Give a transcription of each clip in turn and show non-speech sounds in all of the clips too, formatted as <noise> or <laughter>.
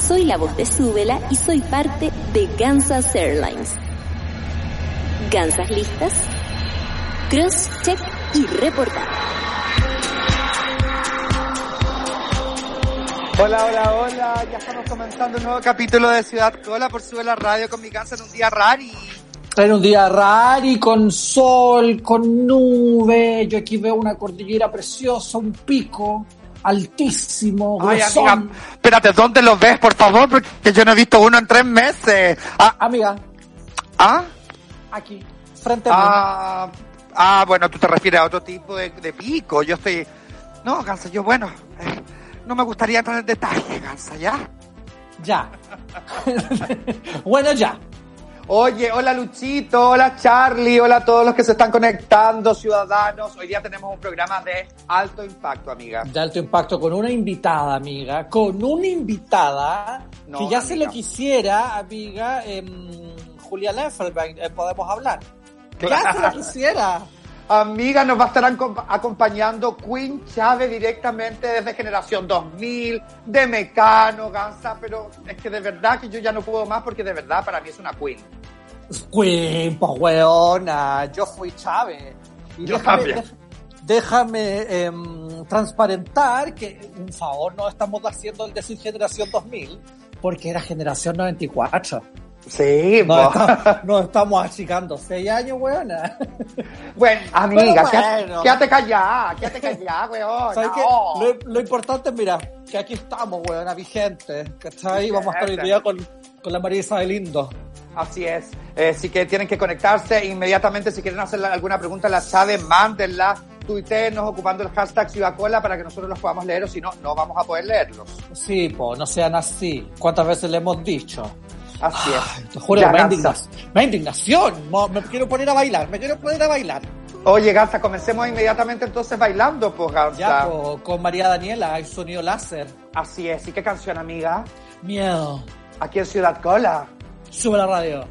Soy la voz de Súbela y soy parte de Kansas Airlines. ¿Gansas listas? Cross, check y reportar. Hola, hola, hola. Ya estamos comenzando un nuevo capítulo de Ciudad Cola por Súbela Radio con mi casa en un día rari. Era un día rari, con sol, con nube. Yo aquí veo una cordillera preciosa, un pico altísimo, Ay, amiga, espérate, ¿dónde lo ves, por favor? Porque yo no he visto uno en tres meses. Ah, Amiga, ah, aquí, frente a mí. ah, ah, bueno, tú te refieres a otro tipo de, de pico. Yo estoy... No, Gansa, yo, bueno, eh, no me gustaría entrar en detalle, Gansa, ¿ya? Ya. <laughs> bueno, ya. Oye, hola Luchito, hola Charlie, hola a todos los que se están conectando, ciudadanos. Hoy día tenemos un programa de alto impacto, amiga. De alto impacto con una invitada, amiga. Con una invitada No, que ya se lo quisiera, amiga. em, Julia Leffelbein, eh, podemos hablar. Ya se lo <laughs> quisiera. Amiga, nos va a estar acom- acompañando Queen Chávez directamente desde Generación 2000, de Mecano, Gansa, pero es que de verdad que yo ya no puedo más porque de verdad para mí es una Queen. Queen, pues weona, yo fui Chávez. Y Yo déjame, también. déjame em, transparentar que un favor no estamos haciendo el decir generación 2000, porque era generación 94. Sí, po. está- <laughs> nos estamos achicando seis años, weona. bueno, amiga, bueno. quédate callada, quédate callada, weón. ¿Sabes no. Lo, lo importante es, mira, que aquí estamos, weona, vigente. ¿Cachai? Vamos a estar hoy día con, con la María Isabel Lindo. Así es. Eh, Así que tienen que conectarse inmediatamente. Si quieren hacer alguna pregunta en la Chávez, mándenla. Tuiteenos ocupando el hashtag Ciudad Cola para que nosotros los podamos leer o si no, no vamos a poder leerlos. Sí, po, no sean así. ¿Cuántas veces le hemos dicho? Así es. Te juro, me indignación. me indignación. Me quiero poner a bailar, me quiero poner a bailar. Oye, Gansa, comencemos inmediatamente entonces bailando, pues, Gansa. Ya, po, con María Daniela, el sonido láser. Así es. ¿Y qué canción, amiga? Miedo. Aquí en Ciudad Cola. Sube la radio.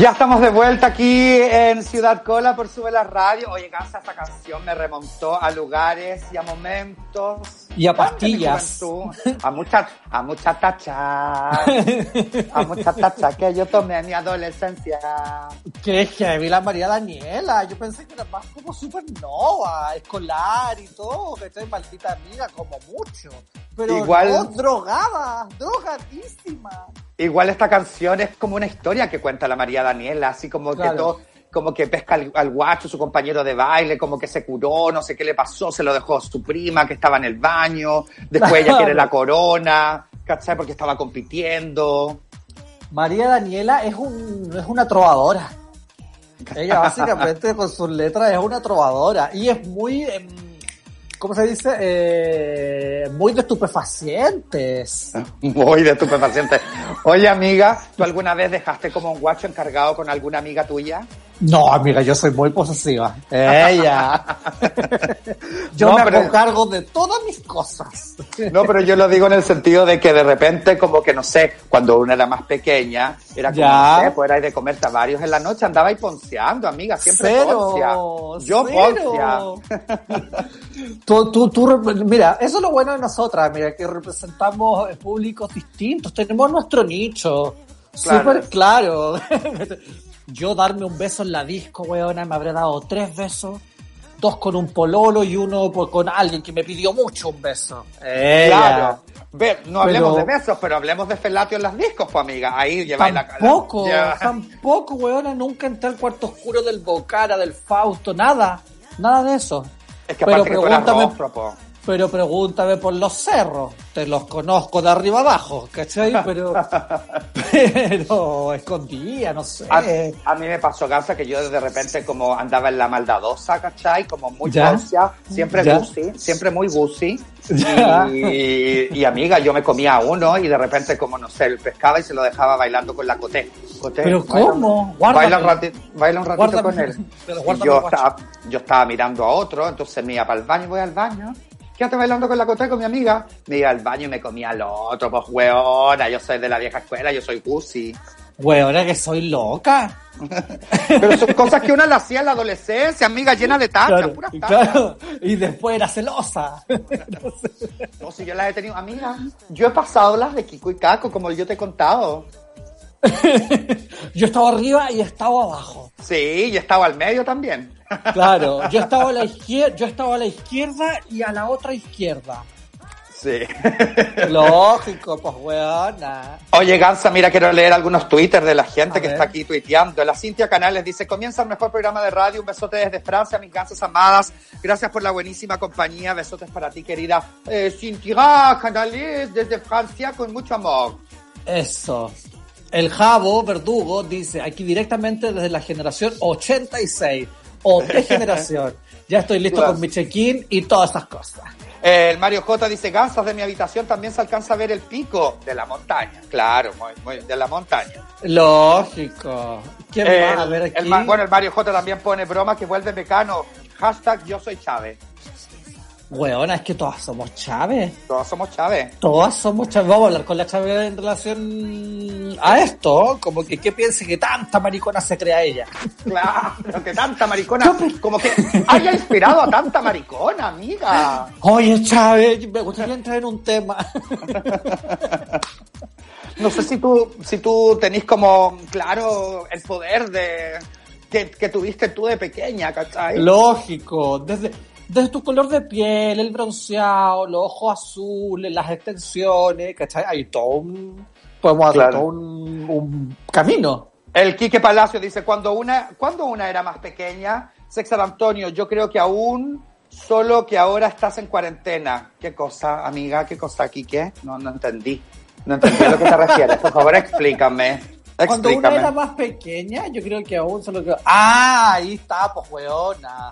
Ya estamos de vuelta aquí en Ciudad Cola por Sube la Radio. Oye, Gansa, esta canción me remontó a lugares y a momentos. Y a pastillas. A muchas, a muchas tachas. A muchas tachas que yo tomé en mi adolescencia. Que heavy la María Daniela. Yo pensé que era más como supernova, escolar y todo, que estoy maldita amiga, como mucho. Pero Igual- no, drogada, drogadísima. Igual esta canción es como una historia que cuenta la María Daniela, así como que todo, como que pesca al, al guacho, su compañero de baile, como que se curó, no sé qué le pasó, se lo dejó su prima que estaba en el baño, después ella quiere la corona, ¿cachai? Porque estaba compitiendo. María Daniela es, un, es una trovadora. Ella básicamente con sus letras es una trovadora y es muy, em, ¿cómo se dice? Eh, muy de estupefacientes. <laughs> Muy de estupefaciente. Oye, amiga, ¿tú alguna vez dejaste como un guacho encargado con alguna amiga tuya? No, amiga, yo soy muy posesiva. Ella. <laughs> yo No, me pero- hago cargo de todas mis cosas. No, pero yo lo digo en el sentido de que de repente, como que no sé, cuando una era más pequeña, era como, no sé, pues era de comerte a varios en la noche, andaba y ponceando, amiga, siempre Cero, poncia. Yo poncia. <laughs> Tú, tú, tú, mira, eso es lo bueno de nosotras, mira, que representamos públicos distintos, tenemos nuestro nicho, Claro. súper claro. <laughs> Yo darme un beso en la disco, weona, me habré dado tres besos, dos con un pololo y uno por- con alguien que me pidió mucho un beso. Claro. Ve, no hablemos Pero- de besos, pero hablemos de felatio en las discos, pues amiga. Ahí lleváis la Tampoco, la- tampoco, weona, nunca entré al cuarto oscuro del Bocara, del Fausto, nada, nada de eso. Es que Pero aparte que tú eras pregúntame- rostro, po. Pero pregúntame por los cerros. Te los conozco de arriba abajo, ¿cachai? Pero, <laughs> pero escondía, no sé. A, a mí me pasó, Gansa, que yo de repente como andaba en la maldadosa, ¿cachai? Como muy Ya. poncia, siempre gusi, siempre muy gusi. Y, y, amiga, yo me comía uno y de repente como, no sé, el pescaba y se lo dejaba bailando con la coté. Coté, ¿Pero baila- cómo? Baila un, Guárdame. rati- baila un ratito Guárdame. con él. Y yo, estaba, yo estaba mirando a otro, entonces me iba para el baño, voy al baño. Quédate bailando con la coté con mi amiga. Me iba al baño y me comía al otro, pues weona, yo soy de la vieja escuela, yo soy gusi. Weona, que soy loca. <laughs> Pero son cosas que uno le hacía en la adolescencia, amiga, llena de tachas, Claro, puras y, tachas. claro, y después era celosa. No, si yo las he tenido, amiga, yo he pasado las de Kiko y Caco, como yo te he contado. <laughs> Yo estaba arriba y estaba abajo. Sí, y estaba al medio también. <laughs> Claro, yo estaba a la izquierda, yo estaba a la izquierda y a la otra izquierda. Sí. <laughs> Lógico, pues weona. Oye, Gansa, mira, quiero leer algunos twitters de la gente A que ver. está aquí tuiteando. La Cintia Canales dice, comienza el mejor programa de radio, un besote desde Francia, mis gansas amadas. Gracias por la buenísima compañía, besotes para ti, querida eh, Cintia Canales, desde Francia, con mucho amor. Eso. El Jabo Verdugo dice aquí directamente desde la generación 86 o de <laughs> generación. Ya estoy listo Claro. con mi check-in y todas estas cosas. El Mario J dice, Gansas de mi habitación también se alcanza a ver el pico de la montaña. Claro, muy, muy- de la montaña. Lógico. ¿Quién Eh, va a ver el aquí? Ma- bueno, el Mario J también pone broma que vuelve mecano. Hashtag yo soy Chávez. Weona, es que todas somos Chávez. Todos somos Chávez. Todas somos Chávez. Vamos a hablar con la Chávez en relación a esto. Como que qué piense que tanta maricona se crea ella. Claro, que tanta maricona, como que haya inspirado a tanta maricona, amiga. Oye, Chávez, me gustaría entrar en un tema. No sé si tú, si tú tenés como, claro, el poder de que, que tuviste tú de pequeña, ¿cachai? Lógico, desde, desde tu color de piel, el bronceado, los ojos azules, las extensiones, ¿cachai? Hay todo un, podemos hacer Claro. todo un, un camino. El Quique Palacio dice, cuando una, cuando una era más pequeña, Sexar Antonio, yo creo que aún, solo que ahora estás en cuarentena. ¿Qué cosa, amiga? ¿Qué cosa, Quique? No, no entendí. No entendí a lo que te refieres. Por favor, explícame. Cuando una Explícame. era más pequeña, yo creo que aún solo que... Ah, ahí está, pues weona.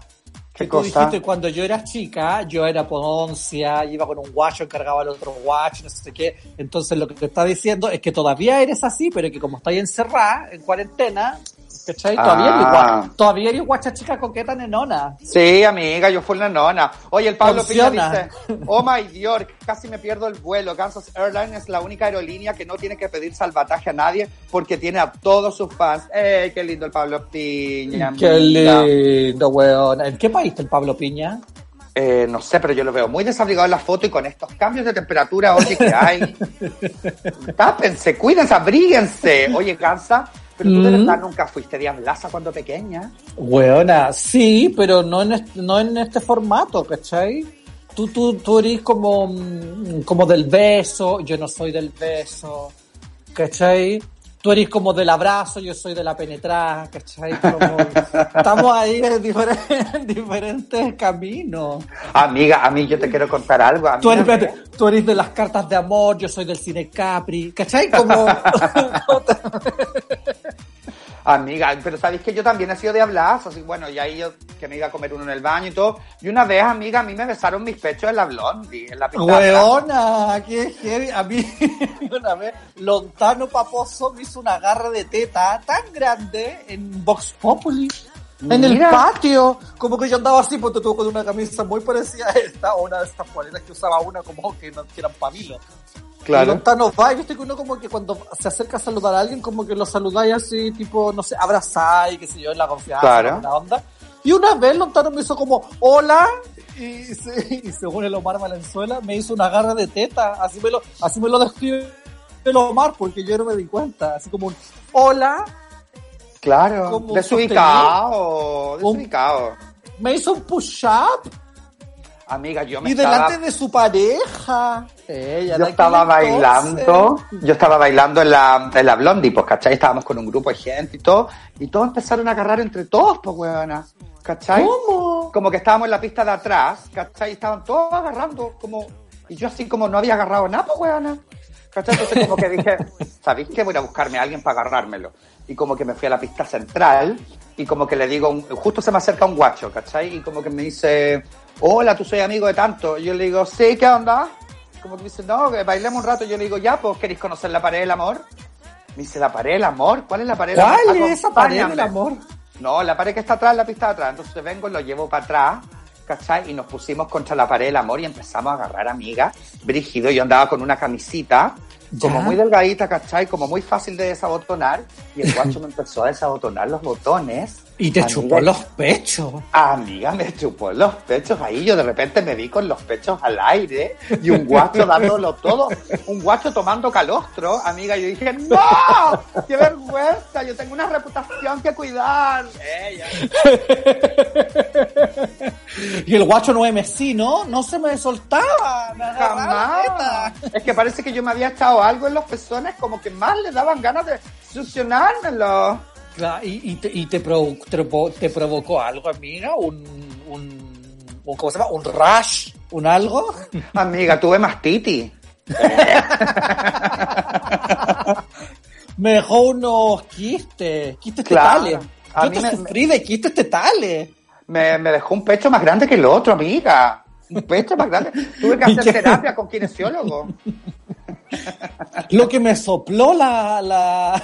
¿Qué tú cosa? dijiste cuando yo era chica, yo era poncia, iba con un guacho, encargaba al otro guacho, no sé qué. Entonces lo que te está diciendo es que todavía eres así, pero que como estás encerrada, en cuarentena, ¿Cachai? Todavía, eres, Ah. gua- todavía eres guacha chica coqueta nenona. Sí, amiga, yo fui una nona. Oye, el Pablo Piña dice, <laughs> oh my Dios, casi me pierdo el vuelo. Kansas Airlines es la única aerolínea que no tiene que pedir salvataje a nadie porque tiene a todos sus fans. ¡Eh, qué lindo el Pablo Piña! Qué amiga! lindo, weón. ¿En qué país está el Pablo Piña? Eh, no sé, pero yo lo veo muy desabrigado en la foto y con estos cambios de temperatura, oye, que hay. <laughs> Tápense, cuídense, abríguense. Oye, cansa, pero tú de Mm. verdad nunca fuiste diablaza cuando pequeña. Weona, sí, pero no en este, no en este formato, ¿cachai? Tú, tú, tú eres como, mm, como del beso, yo no soy del beso, ¿cachai? Tú eres como del abrazo, yo soy de la penetrada, ¿cachai? Como- estamos ahí en diferentes, en diferentes caminos. Amiga, a mí yo te quiero contar algo. Tú eres, tú eres de las cartas de amor, yo soy del cine Capri, ¿cachai? Como... <laughs> <laughs> Amiga, pero sabéis que yo también he sido diablazo, así bueno, y ahí yo que me iba a comer uno en el baño y todo. Y una vez, amiga, a mí me besaron mis pechos en la blondie, en la pista de. Weona, qué heavy. A mí, <laughs> una vez, Lontano Paposo me hizo un agarre de teta tan grande en Vox Populi. En el Mira. patio, como que yo andaba así, porque tuvo con una camisa muy parecida a esta, o una de estas poleras que usaba una como que, no, que eran pamilo. Y Claro. Lontano va, y viste que uno como que cuando se acerca a saludar a alguien, como que lo saludáis así, tipo, no sé, abrazáis, qué sé yo, en la confianza, Claro. en la onda. Y una vez Lontano me hizo como, hola, y, se- <laughs> y según el Omar Valenzuela, me hizo una agarre de teta, así me lo, así me lo describe el Omar, porque yo no me di cuenta, así como un, hola, Claro, desubicado, desubicado. me hizo un push-up, Amiga, yo me y estaba... delante de su pareja. Ella, Yo de estaba bailando, yo estaba bailando en la, en la Blondie, pues, ¿cachai? Estábamos con un grupo de gente y todo, y todos empezaron a agarrar entre todos, pues, weona, ¿cachai? ¿Cómo? Como que estábamos en la pista de atrás, ¿cachai? Estaban todos agarrando, como, y yo así como no había agarrado nada, pues, weona, ¿cachai? Entonces como que dije, <laughs> ¿sabéis qué? Voy a buscarme a alguien para agarrármelo. Y como que me fui a la pista central, y como que le digo, un- justo se me acerca un guacho, ¿cachai? Y como que me dice, hola, tú soy amigo de tanto. Yo le digo, sí, ¿qué onda? Como que me dice, no, que bailemos un rato. Yo le digo, ya, pues, ¿queréis conocer la pared del amor? Me dice, ¿la pared del amor? ¿Cuál es la pared del amor? ¿Cuál es esa pared del amor? No, la pared que está atrás, la pista de atrás. Entonces vengo, lo llevo para atrás, ¿cachai? Y nos pusimos contra la pared del amor y empezamos a agarrar amigas. Brígido, yo andaba con una camisita, como Ya. muy delgadita, ¿cachai? Como muy fácil de desabotonar. Y el guacho me empezó a desabotonar los botones. Y te Amiga, chupó los pechos. Amiga, me chupó los pechos ahí. Yo de repente me vi con los pechos al aire y un guacho dándolo todo. Un guacho tomando calostro. Amiga, yo dije, ¡No! ¡Qué vergüenza! Yo tengo una reputación que cuidar. Ella. Y el guacho no es mesino, no se me soltaba. Me Jamás. Es que parece que yo me había echado algo en los pezones, como que más le daban ganas de succionármelo. Y, y te, y te, provo- te provo- te provocó algo, amiga, un, un, un- ¿cómo se llama? Un rush, un algo. <laughs> Amiga, tuve mastitis. <laughs> Me dejó unos quistes, quistes Claro. tetales. A Yo mí te me- sufrí de quistes tetales. Me, me dejó un pecho más grande que el otro, amiga. Un pecho más grande. Tuve que <laughs> ¿Y hacer terapia con kinesiólogo. Lo que me sopló la, la,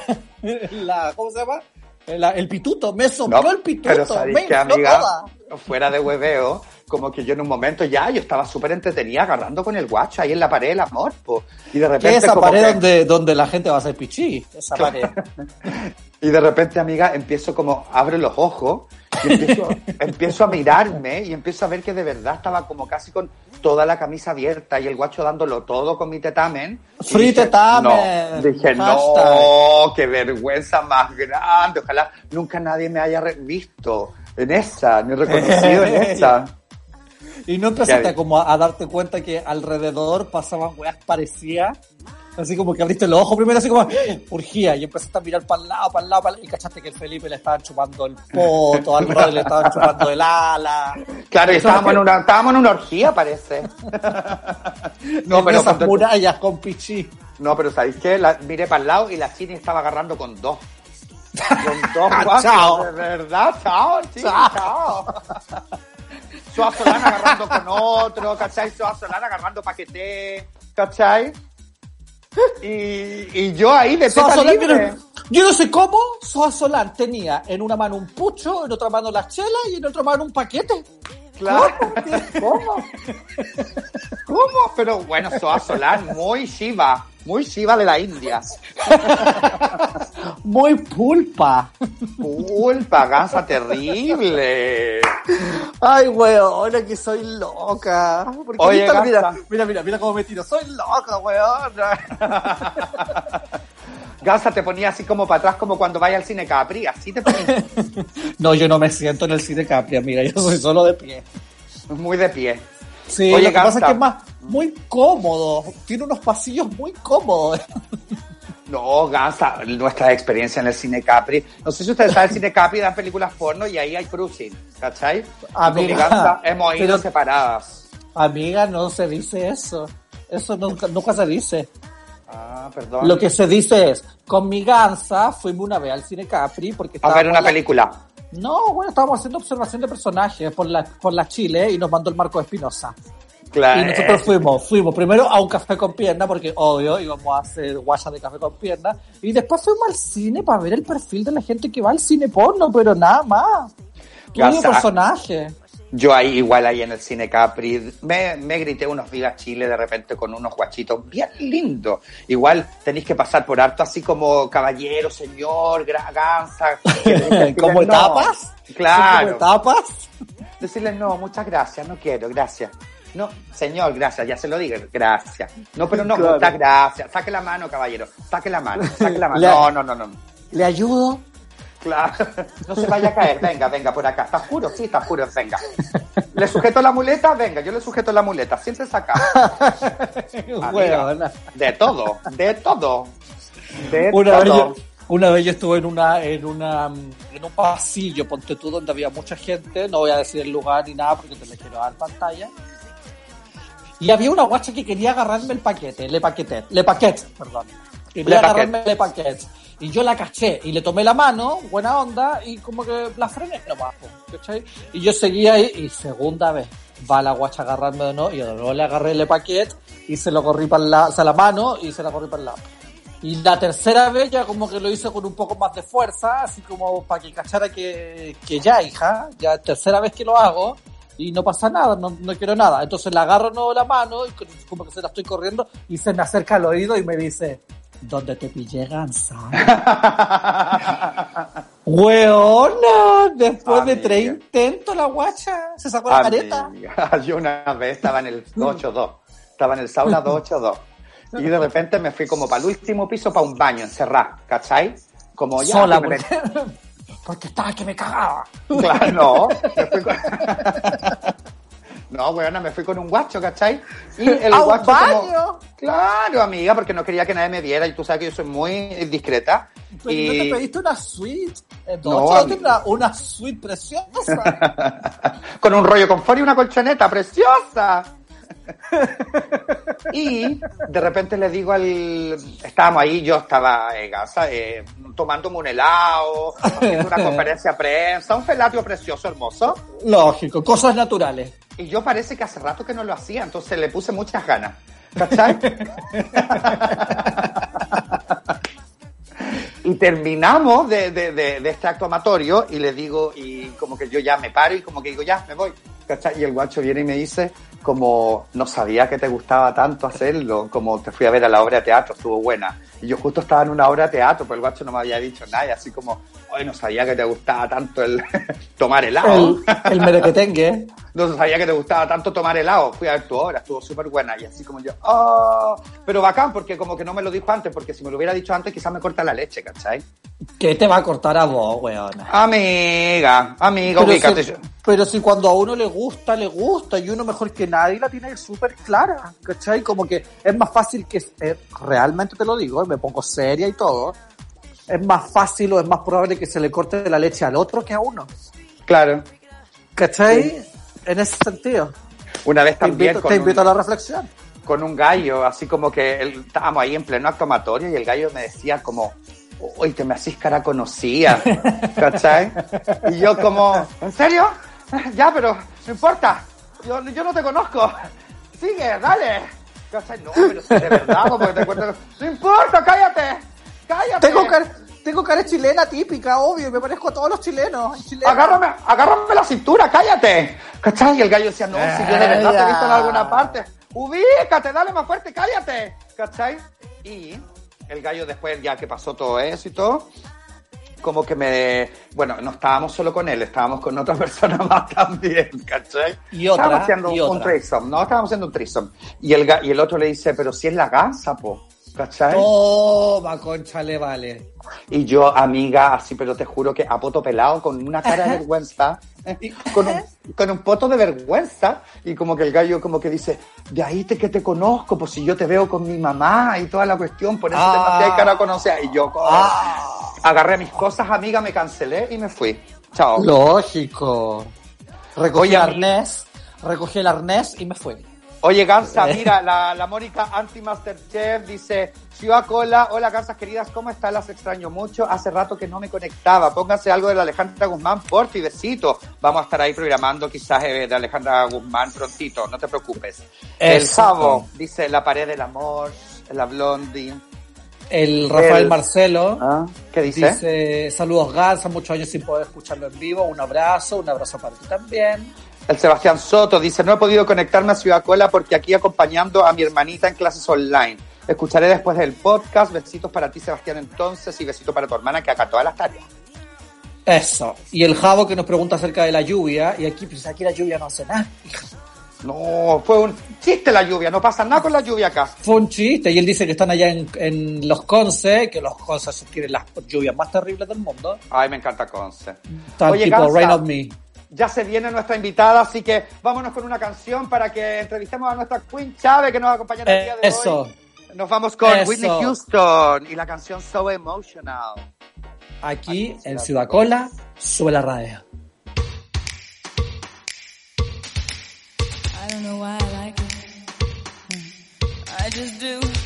la ¿cómo se llama? La- el pituto, me sopló No, el pituto, pero ¿sabéis me qué, infló amiga? toda. Fuera de hueveo, como que yo en un momento ya, yo estaba súper entretenida agarrando con el guacho ahí en la pared del amor, po. Y de ¿Qué repente es esa como pared que- donde, donde la gente va a hacer pichí? Esa pared. <laughs> Y de repente, amiga, empiezo como, abro los ojos y empiezo, <laughs> empiezo a mirarme y empiezo a ver que de verdad estaba como casi con toda la camisa abierta y el guacho dándolo todo con mi tetamen. Free dije, tetamen. No, dije, no, qué vergüenza más grande. Ojalá nunca nadie me haya visto en esa, ni reconocido en <laughs> esa. Y no empezaste como a, a darte cuenta que alrededor pasaban weas parecidas. Así como que abriste los ojos primero, así como ¡ah! urgía, y empezaste a mirar para el lado, para el lado, para y cachaste que el Felipe le estaban chupando el poto, al Rodri le estaban chupando el ala. Claro, y estábamos es en una, estábamos en una orgía, parece. <laughs> no, en pero esas cuando- murallas con pichí. No, pero ¿sabéis qué? La, miré para el lado y la Chini estaba agarrando con dos. Con dos <laughs> guachos, Chao. de verdad, chao, Chini, chao. Suaz Solana agarrando con otro, ¿cachai? Suaz Solana agarrando paquete, ¿cachai? Y, y yo ahí de teta Solana, libre. Yo no sé cómo Soa Solán tenía en una mano un pucho, en otra mano la chela y en otra mano un paquete. Claro. ¿Cómo? <laughs> ¿Cómo? Pero bueno, Soa Solán, muy Shiva, muy Shiva de la India. <laughs> Muy pulpa. Pulpa, gansa terrible. Ay, weona, que soy loca. Porque Oye, mira, mira, mira, mira cómo me tiro. Soy loca, weona. <laughs> Gansa te ponía así como para atrás, como cuando vaya al cine Capri, así te ponía <laughs> No, yo no me siento en el cine Capri, amiga. Yo soy solo de pie. muy de pie. Sí, Oye, lo que pasa es que es más, muy cómodo. Tiene unos pasillos muy cómodos. <laughs> No, Gansa, nuestra experiencia en el cine Capri. No sé si ustedes saben, el cine Capri dan películas porno y ahí hay cruising, ¿cachai? Y con mi Amiga, Gansa hemos ido pero- separadas. Amiga, no se dice eso. Eso nunca, nunca se dice. Ah, perdón. Lo que se dice es, con mi gansa fuimos una vez al cine Capri porque A ver una la- película. No, bueno, estábamos haciendo observación de personajes por la, por la Chile y nos mandó el Marco Espinosa. Claro. Y nosotros fuimos, fuimos primero a un café con pierna, porque obvio íbamos a hacer guaya de café con pierna, y después fuimos al cine para ver el perfil de la gente que va al cine porno, pero nada más. Gansa. personaje. Yo ahí, igual ahí en el cine Capri, me, me grité unos Viva Chile de repente con unos guachitos bien lindos. Igual tenéis que pasar por harto así como caballero, señor, <laughs> decirles ¿Como no. etapas? ¿Son Claro. como etapas? Decirles no, muchas gracias, no quiero, gracias. No, señor, gracias, ya se lo digo, gracias. No, pero no, Claro. muchas gracias. Saque la mano, caballero. Saque la mano, saque la mano. <laughs> Le- No, no, no, no. ¿Le ayudo? Claro, no se vaya a caer, venga, venga por acá. ¿Estás juro? Sí, estás juro, venga. ¿Le sujeto la muleta? Venga, yo le sujeto la muleta. Siéntese acá. <laughs> Bueno, De todo, de todo. De una vez, todo. yo, una vez yo estuve en una, en una, en un pasillo, ponte tú, donde había mucha gente, no voy a decir el lugar ni nada porque te le quiero dar pantalla. Y había una guacha que quería agarrarme el paquete, le paquete, le paquete, perdón. Quería Le agarrarme le paquete. Y yo la caché y le tomé la mano, buena onda, y como que la frené nomás, ¿cachai? Y yo seguía ahí, y segunda vez, va la guacha agarrarme de nuevo, y yo le agarré el paquete, y se lo corrí para la, o sea, la mano, y se la corrí para el lado. Y la tercera vez ya como que lo hice con un poco más de fuerza, así como para que cachara que, que ya, hija, ya tercera vez que lo hago y no pasa nada, no, no quiero nada. Entonces le agarro nuevo la mano y co- como que se la estoy corriendo y se me acerca al oído y me dice, ¿dónde te pillé gansa? <laughs> ¡Weona! Después de tres intentos la guacha se sacó la careta. <laughs> Yo una vez estaba en el <laughs> 282, estaba en el sauna 282 y de repente me fui como para el último piso para un baño, encerrado, ¿cachai? Como ya... Sola, me porque, porque estaba que me cagaba. Claro, no. Me fui con... No, weona, me fui con un guacho, ¿cachai? Y <laughs> el ¿A un guacho como- baño? Claro, amiga, porque no quería que nadie me viera y tú sabes que yo soy muy discreta. Pero y... no te pediste una suite. No, Entonces, amigo. una, una suite preciosa. <laughs> con un rollo confort y una colchoneta preciosa. <laughs> y de repente le digo al... Estábamos ahí, yo estaba en casa, eh, tomándome un helado, haciendo una conferencia de prensa, un felatio precioso, hermoso. Lógico, cosas naturales. Y yo parece que hace rato que no lo hacía, entonces le puse muchas ganas. ¿Cachai? <laughs> y terminamos de, de, de, de este acto amatorio y le digo, y como que yo ya me paro y como que digo, ya, me voy. ¿Cachai? Y el guacho viene y me dice, como, no sabía que te gustaba tanto hacerlo, como te fui a ver a la obra de teatro, estuvo buena. Y yo justo estaba en una obra de teatro, pero el guacho no me había dicho nada, y así como, hoy no sabía que te gustaba tanto el <laughs> tomar helado. El, el. <laughs> No sabía que te gustaba tanto tomar helado. Fui a ver tu obra, estuvo súper buena. Y así como yo, ¡oh! Pero bacán, porque como que no me lo dijo antes, porque si me lo hubiera dicho antes, quizás me corta la leche, ¿cachai? ¿Qué te va a cortar a vos, weona? Amiga, amiga, ubícate. si, pero si cuando a uno le gusta, le gusta, y uno mejor que nadie la tiene súper clara, ¿cachai? Como que es más fácil que, eh, realmente te lo digo, me pongo seria y todo, es más fácil o es más probable que se le corte la leche al otro que a uno, Claro. ¿cachai? En ese sentido. Una vez Te también invito, con, te un, invito a la reflexión. con un gallo, así como que él- estábamos ahí en pleno acto amatorio y el gallo me decía como, uy, te me hacís cara conocida, <laughs> ¿cachai? Y yo como, ¿en serio? <laughs> Ya, pero no importa, yo, yo no te conozco, sigue, dale. ¿Cachai? No, pero si de verdad, porque te no importa, cállate, cállate. Tengo, car- tengo cara chilena típica, obvio, me parezco a todos los chilenos. agárrame, agárrame la cintura, cállate. ¿Cachai? Y el gallo decía, no, si yo de verdad te he visto en alguna parte. Ubícate, dale más fuerte, cállate. ¿Cachai? Y el gallo después, ya que pasó todo eso y todo, como que me... Bueno, no estábamos solo con él, estábamos con otra <laughs> persona más también, ¿cachai? Y otra, Estábamos haciendo y un otra. threesome, no, estábamos haciendo un threesome. Y el, y el otro le dice, pero si es la gansa, po. ¿Cachai? Toma, concha, le vale. Y yo, amiga, así, pero te juro que a poto pelado, con una cara de <laughs> vergüenza, con un, con un poto de vergüenza, y como que el gallo como que dice, de ahí te que te conozco, pues si yo te veo con mi mamá y toda la cuestión, por eso te Ah. mandé cara a conocer. Y yo como, agarré mis cosas, amiga, me cancelé y me fui. Chao. Lógico. Recogí Oye, el arnés, recogí el arnés y me fui. Oye, Gansa, mira, la, la Mónica Anti-Masterchef dice, Ciudad Cola, hola Gansas queridas, ¿cómo están? Las extraño mucho. Hace rato que no me conectaba. Pónganse algo de la Alejandra Guzmán, por y besito. Vamos a estar ahí programando quizás eh, de Alejandra Guzmán prontito, no te preocupes. El Eso. Sabo dice, La Pared del Amor, La Blondie. El Rafael El- Marcelo ¿Ah? ¿Qué dice? dice, saludos Gansa, muchos años sin poder escucharlo en vivo, un abrazo, un abrazo para ti también. El Sebastián Soto dice, no he podido conectarme a Ciudad Cola porque aquí acompañando a mi hermanita en clases online. Escucharé después del podcast. Besitos para ti, Sebastián, entonces, y besito para tu hermana que acá todas las tareas. Eso. Y el Javo que nos pregunta acerca de la lluvia, y aquí, pues aquí la lluvia no hace nada. No, fue un chiste la lluvia, no pasa nada con la lluvia acá. Fue un chiste, y él dice que están allá en, en Los Conce, que Los Conce tienen las lluvias más terribles del mundo. Ay, me encanta Conce. Tal Oye, tipo. Rain on Me. Ya se viene nuestra invitada, así que vámonos con una canción para que entrevistemos a nuestra Queen Chávez que nos va a acompañar el día de Eso. hoy. Nos vamos con Eso. Whitney Houston y la canción So Emotional. Aquí en Ciudad Cola, sube la radio. I don't know why I like it. I just do.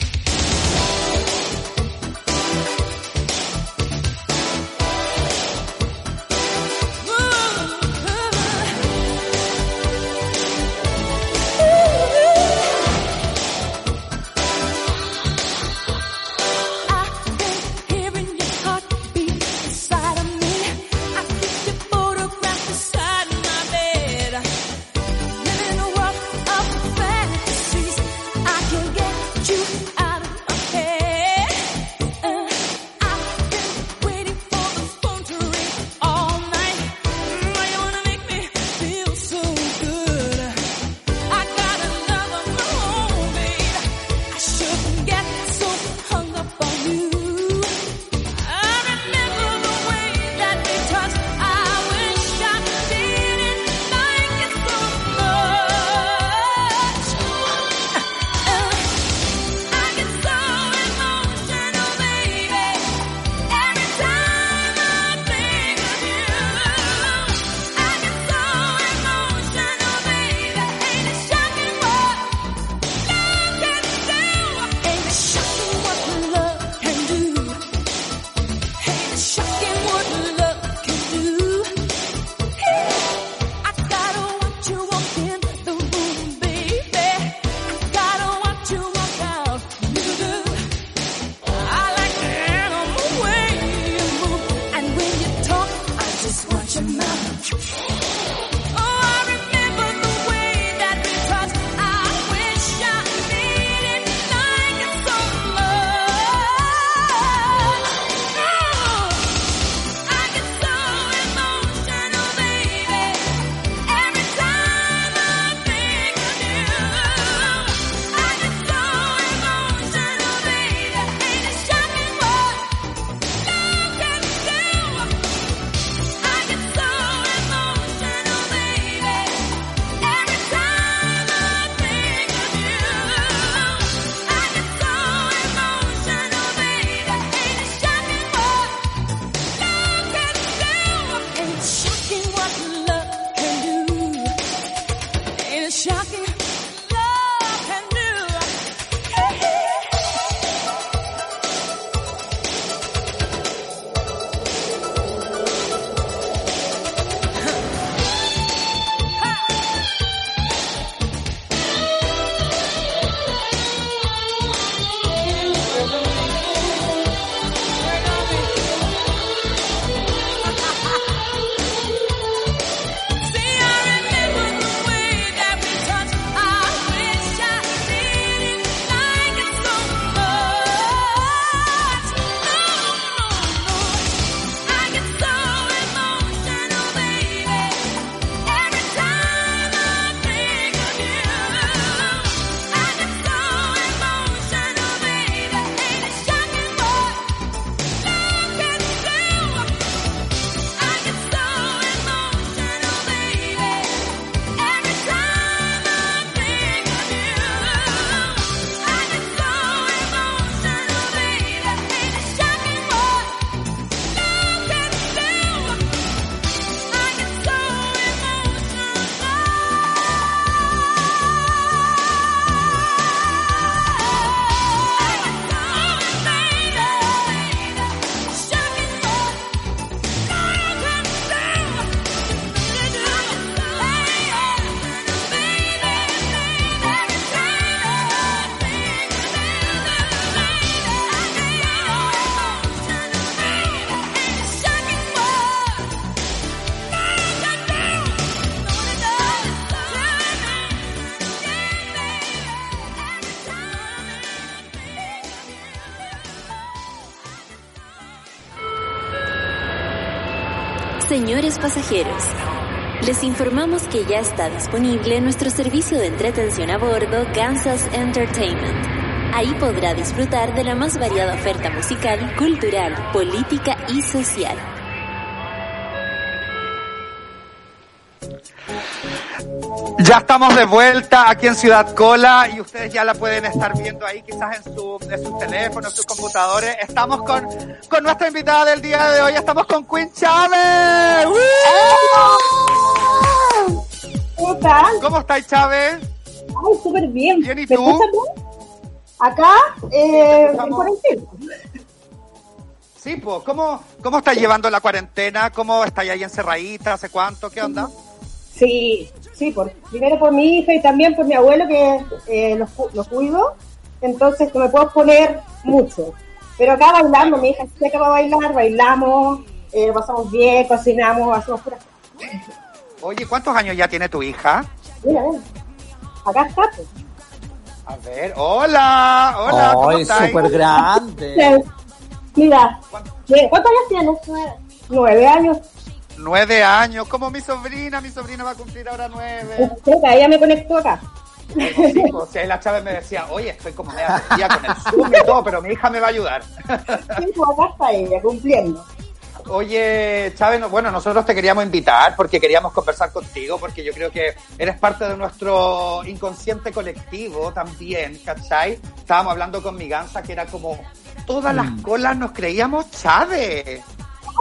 Pasajeros, les informamos que ya está disponible nuestro servicio de entretención a bordo Kansas Entertainment. Ahí podrá disfrutar de la más variada oferta musical, cultural, política y social. Ya estamos de vuelta aquí en Ciudad Cola y ustedes ya la pueden estar viendo ahí quizás en, su, en sus teléfonos, en sus computadores. Estamos con, con nuestra invitada del día de hoy, estamos con Queen Chávez. ¿Cómo están? ¿Cómo estáis Chávez? Ay, súper bien. Bien, ¿y ¿Me tú? bien? Acá, eh, en cuarentena. Sí, pues, ¿cómo, ¿cómo estáis llevando la cuarentena? ¿Cómo estáis ahí encerradita? ¿Hace cuánto? ¿Qué onda? Sí, sí, por, primero por mi hija y también por mi abuelo que eh, los, cu- los cuido. Entonces, que me puedo poner mucho. Pero acá bailando, mi hija se acaba de bailar, bailamos, eh, lo pasamos bien, cocinamos, hacemos puras cosas. Oye, ¿cuántos años ya tiene tu hija? Mira, mira. Acá está. pues. A ver, hola, hola, ¿cómo Ay, estáis? súper grande. <laughs> Mira, ¿qué- ¿cuántos años tienes? Nueve. Nueve años. Nueve años, como mi sobrina, mi sobrina va a cumplir ahora nueve. Ella me conectó acá. Sí, pues, si ahí la Chávez me decía, oye, estoy como media perdida con el Zoom y todo, pero mi hija me va a ayudar. Sí, pues acá está ella, cumpliendo. Oye, Chávez, no- bueno, nosotros te queríamos invitar porque queríamos conversar contigo, porque yo creo que eres parte de nuestro inconsciente colectivo también, ¿cachai? Estábamos hablando con mi gansa que era como, todas las colas nos creíamos Chávez.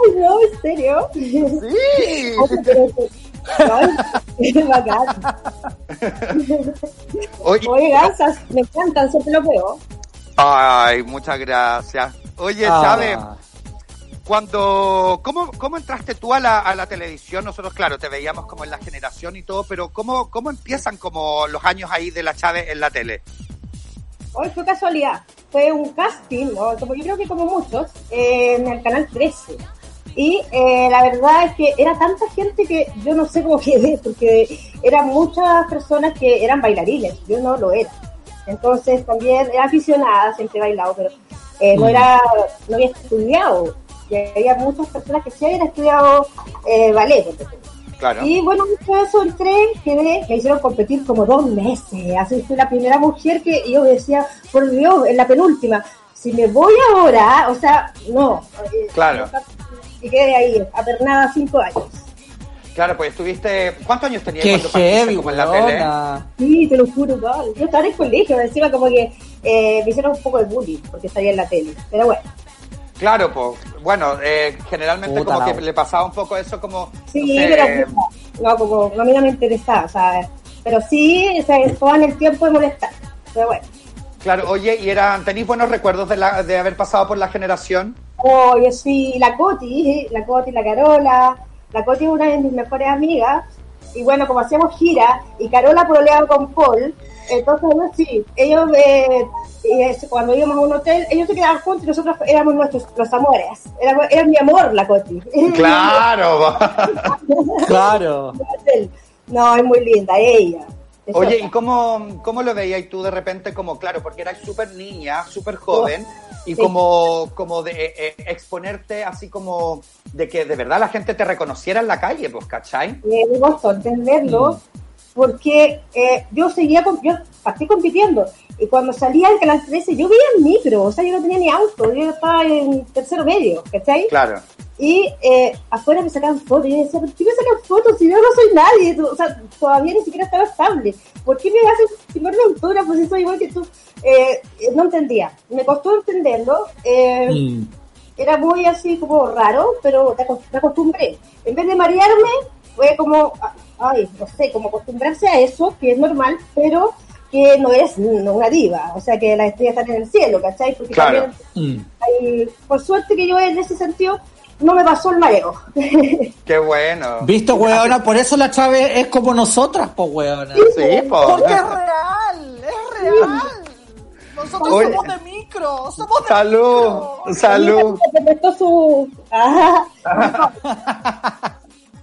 Ay, no, ¿en serio? Sí. Oye, gansas, me encantan, siempre lo veo. ay, muchas gracias. Oye, Ah. Chávez, Cuando, ¿cómo, ¿Cómo entraste tú a la, a la televisión? Nosotros, claro, te veíamos como en la generación y todo, pero ¿cómo, cómo empiezan como los años ahí de la Chávez en la tele? Hoy fue casualidad. Fue un casting, ¿no? como yo creo que como muchos, eh, en el canal 13. Y eh, la verdad es que era tanta gente que yo no sé cómo <laughs> quedé, porque eran muchas personas que eran bailarines, yo no lo era. Entonces también era aficionada, siempre he bailado, pero eh, no era, no había estudiado. Y había muchas personas que sí habían estudiado eh, ballet. Claro. Y bueno, después de eso entré, quedé, me hicieron competir como dos meses. Así fui la primera mujer que yo decía, por Dios, en la penúltima, si me voy ahora, o sea, no. Eh, Claro. Y quedé ahí, apernada cinco años. Claro, pues estuviste. ¿Cuántos años tenías Qué cuando partiste heavy, como en la tele? Sí, te lo juro, Pablo. Yo estaba en el colegio, encima como que eh, me hicieron un poco de bullying porque salía en la tele. Pero bueno, Claro, pues, bueno, eh, generalmente Puta como la que le pasaba un poco eso como... sí, no sé, pero no, como a mí no me interesaba, o sea, pero sí, se toman el tiempo de molestar. Pero bueno. Claro, oye, ¿y eran, tenéis buenos recuerdos de, la, de haber pasado por la generación? Oh, yo sí, la Coti, la Coti, la Carola. La Coti es una de mis mejores amigas. Y bueno, como hacíamos gira y Carola proleaba con Paul, entonces bueno, sí, ellos eh, eh, cuando íbamos a un hotel, ellos se quedaban juntos y nosotros éramos nuestros los amores. Era, era mi amor la Coti. <laughs> Claro. <laughs> Claro. <laughs> No, es muy linda, ella. Oye. ¿y cómo, cómo lo veías tú de repente como, claro, porque eras súper niña, súper joven, y Sí. como, como de eh, eh, exponerte así como de que de verdad la gente te reconociera en la calle, pues, ¿cachai? eh, me costó entenderlo porque eh, yo seguía, con- yo partí compitiendo y cuando salía del Canal 13 yo veía el micro, o sea, yo no tenía ni auto, yo estaba en tercero medio, ¿cachai? Claro. Y eh, afuera me sacaban fotos y yo decía, ¿por qué me sacan fotos si yo no soy nadie? O sea, todavía ni siquiera estaba estable. ¿Por qué me hacen firmarme autógrafos si soy igual que tú? Eh, eh, no entendía, me costó entenderlo. Eh, Mm. era muy así como raro, pero me acostumbré. En vez de marearme, fue como, ay, no sé, como acostumbrarse a eso, que es normal, pero que no es no una diva, o sea que las estrellas están en el cielo, ¿cachai? Porque Claro. también, Mm. hay- por suerte que yo en ese sentido no me pasó el mareo. <laughs> Qué bueno. ¿Viste, weona? Por eso la Chávez es como nosotras, po, weona. Sí, po. Porque es real, es real. Nosotros Oye. somos de micro, somos de Salud, micro. salud. Su... Ajá.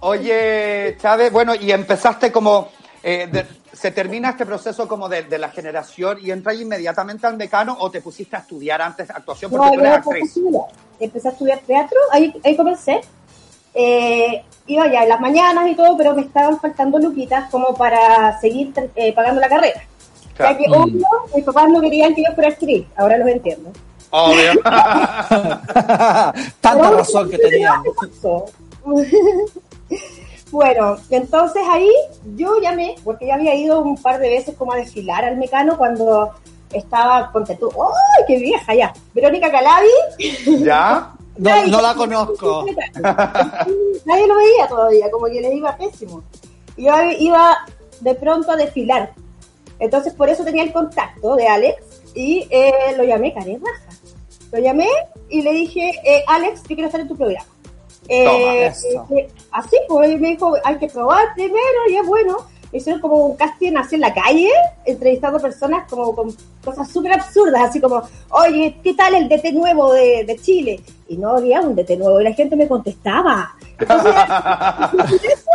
Oye, Chávez, bueno, y empezaste como, eh, de- se termina este proceso como de, de la generación y entras inmediatamente al mecano o te pusiste a estudiar antes actuación porque No, tú eres empecé a actriz. estudiar. Empecé a estudiar teatro, ahí, ahí comencé. Eh, iba ya en las mañanas y todo, pero me estaban faltando luquitas como para seguir eh, pagando la carrera. O sea Claro. que, obvio, mis papás no querían que yo fuera actriz, ahora los entiendo. Obvio. <laughs> <laughs> Tanta razón que ¿qué tenían. <laughs> bueno, entonces ahí yo llamé, porque ya había ido un par de veces como a desfilar al mecano cuando estaba, ponte tú, ¡ay, qué vieja ya! Verónica Calabi. ¿Ya? <laughs> No, Ay, no la conozco. <laughs> Nadie lo veía todavía, como que les iba pésimo. Y Yo iba de pronto a desfilar. Entonces por eso tenía el contacto de Alex y eh, lo llamé Karen Raja. Lo llamé y le dije, eh, Alex, yo quiero estar en tu programa. Eh, Toma, eso. eh, así, pues él me dijo, hay que probar primero y es bueno. Hicieron como un casting así en la calle, entrevistando personas como con cosas súper absurdas, así como, oye, ¿qué tal el DT nuevo de, de Chile? Y no había un DT nuevo y la gente me contestaba. Entonces, <laughs> eso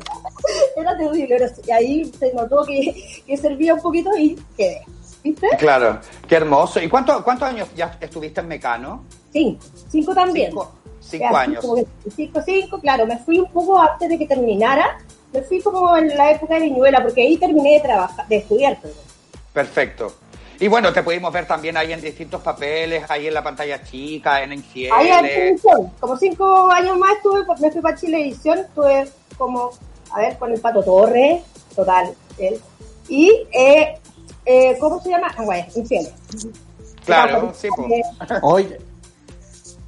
<laughs> era terrible. era- Y ahí se notó que, que servía un poquito y quedé. ¿Viste? Claro, qué hermoso. ¿Y cuánto, cuántos años ya estuviste en Mecano? Cinco. Cinco también. Cinco, cinco Así años. como que Cinco, cinco, claro. Me fui un poco antes de que terminara. Me fui como en la época de Viñuela, porque ahí terminé de trabajar, de estudiar. perdón. Perfecto. Y bueno, te pudimos ver también ahí en distintos papeles, ahí en la pantalla chica, en Ahí en Infieles. televisión. Como cinco años más estuve, me fui para Chilevisión, estuve como, a ver, con el Pato Torres, total, él. Y, eh, eh, ¿cómo se llama? Ah, bueno, infieles. Claro, sí, pues. Oye.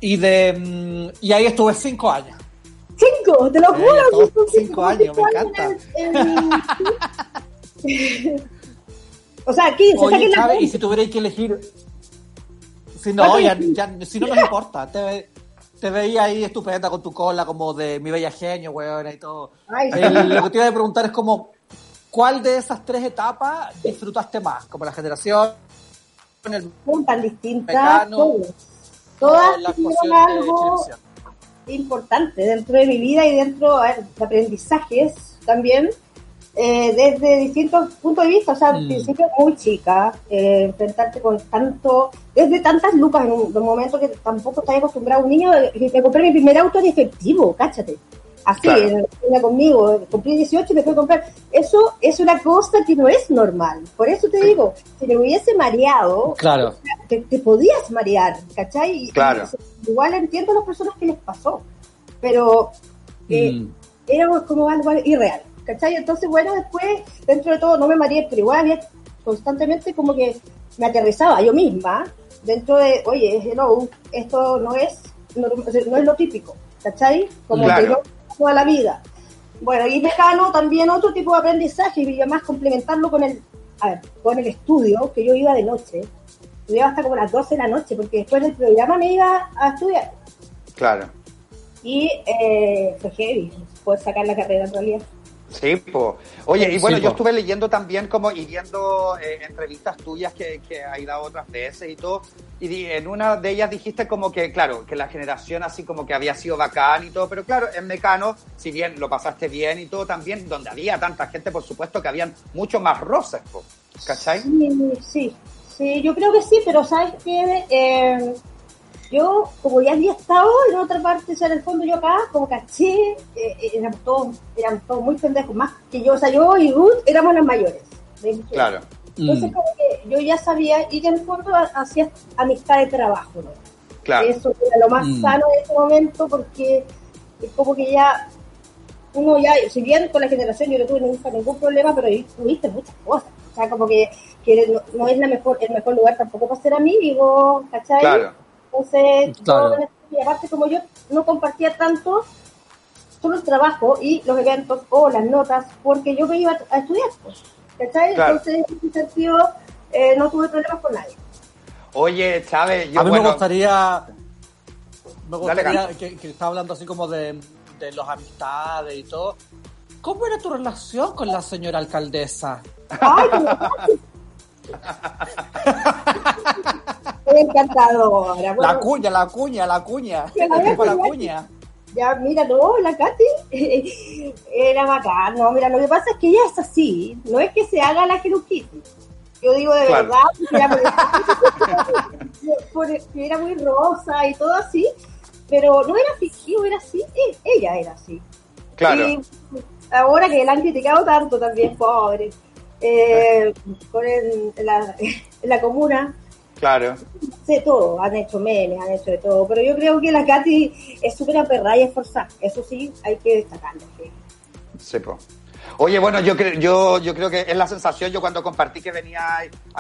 Y de mm, y ahí estuve cinco años. Cinco, te lo Eh, juro. cinco años, me encanta. en- en- <laughs> o sea, 15, Oye, saquen la y si tuvierais que elegir. Si no, ¿Cuánto ya, si no nos importa. Te, te veía ahí estupenda con tu cola, como de mi bella genio, weón, y todo. Ay, sí. El- lo que te iba a preguntar es como, ¿cuál de esas tres etapas disfrutaste más? Como la generación, el tan distintas. Todas. La tuvieron algo importante dentro de mi vida y dentro ver, de aprendizajes también, eh, desde distintos puntos de vista. O sea, al Mm. principio muy chica, eh, enfrentarte con tanto, desde tantas lupas en un, en un momento que tampoco estás acostumbrado. Un niño, que me compré mi primer auto en efectivo, cáchate. Así, Claro. venía conmigo, cumplí 18 y me fui a comprar. Eso es una cosa que no es normal. Por eso te digo, si me hubiese mareado, Claro. te, te podías marear, ¿cachai? Claro. y igual entiendo a las personas que les pasó, pero eh, Mm. era como algo irreal, ¿cachai? Entonces, bueno, después, dentro de todo, no me mareé, pero igual había constantemente como que me aterrizaba yo misma dentro de, oye, hello, esto no es, no, no es lo típico, ¿cachai? Como Claro. que yo toda la vida. Bueno, y mecano también otro tipo de aprendizaje y además complementarlo con el, a ver, con el estudio, que yo iba de noche, estudiaba hasta como las 12 de la noche, porque después del programa me iba a estudiar. Claro. Y eh, fue heavy poder sacar la carrera en realidad. Sí, po. Oye, y bueno, Sí, yo estuve leyendo también como y viendo eh, entrevistas tuyas que, que hay dado otras veces y todo, y di- en una de ellas dijiste como que, claro, que la generación así como que había sido bacán y todo, pero claro, en Mecano, si bien lo pasaste bien y todo también, donde había tanta gente, por supuesto que habían mucho más roces, po. ¿cachai? Sí, sí, sí, yo creo que sí, pero sabes que eh, yo, como ya había estado en otra parte, o sea, en el fondo yo acá, como caché, eh, éramos todos, éramos todos muy pendejos, más que yo, o sea, yo y Ruth éramos las mayores. de Claro. Entonces, Mm. como que yo ya sabía, y que en el fondo ha- hacía amistad de trabajo, ¿no? Claro. Eso era lo más Mm. sano en ese momento porque es como que ya uno ya, si bien con la generación yo no tuve nunca ningún problema, pero ahí tuviste muchas cosas. O sea, como que, que no, no es la mejor, el mejor lugar tampoco para ser amigo, ¿cachai? Claro. Entonces, Claro. yo aparte como yo no compartía tanto solo el trabajo y los eventos o las notas, porque yo me iba a, estudiar, pues, ¿cachai? Claro. Entonces, en ese sentido, eh, no tuve problemas con nadie. Oye, Chávez, yo a mí bueno, me gustaría, me gustaría que, que está hablando así como de, de los amistades y todo. ¿Cómo era tu relación con la señora alcaldesa? Ay, <laughs> encantadora. La cuña, la cuña, la cuña. La ya, mira, no, la Katy <laughs> era bacán. No, mira, lo que pasa es que ella es así. No es que se haga la Hello Kitty. Yo digo de Claro. verdad, <laughs> que era, muy rosa y todo así, pero no era fingido, era así. e- Ella era así. Claro. Y ahora que la han criticado tanto también, pobre, eh, con el- la, en <laughs> la comuna, Claro. sé todo, han hecho memes, han hecho de todo, pero yo creo que la Katy es súper aperrada y esforzada, eso sí, hay que destacarlo. sí. Sí, po. Oye, bueno, yo, creo yo, yo creo que es la sensación, yo cuando compartí que venía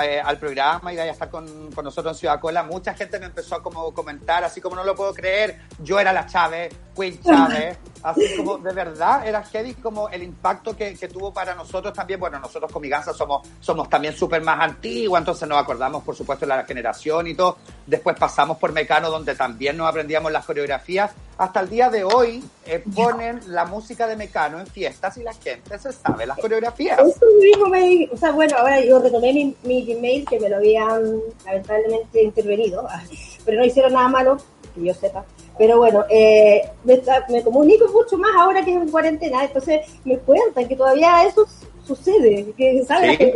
eh, al programa y iba a estar con, con nosotros en Ciudad Cola, mucha gente me empezó a como comentar, así como no lo puedo creer, yo era la Chávez, Chávez, así como de verdad era heavy como el impacto que, que tuvo para nosotros también, bueno, nosotros con Miganza somos, somos también súper más antiguos, entonces nos acordamos por supuesto de la generación y todo, después pasamos por Mecano donde también nos aprendíamos las coreografías, hasta el día de hoy eh, ponen la música de Mecano en fiestas y la gente se sabe las coreografías. Eso mismo me o sea, bueno, ahora yo retomé mi, mi Gmail que me lo habían lamentablemente intervenido, <laughs> pero no hicieron nada malo, que yo sepa. Pero bueno, eh, me, comunico mucho más ahora que es en cuarentena, entonces me cuentan que todavía eso sucede, que saben Sí, que,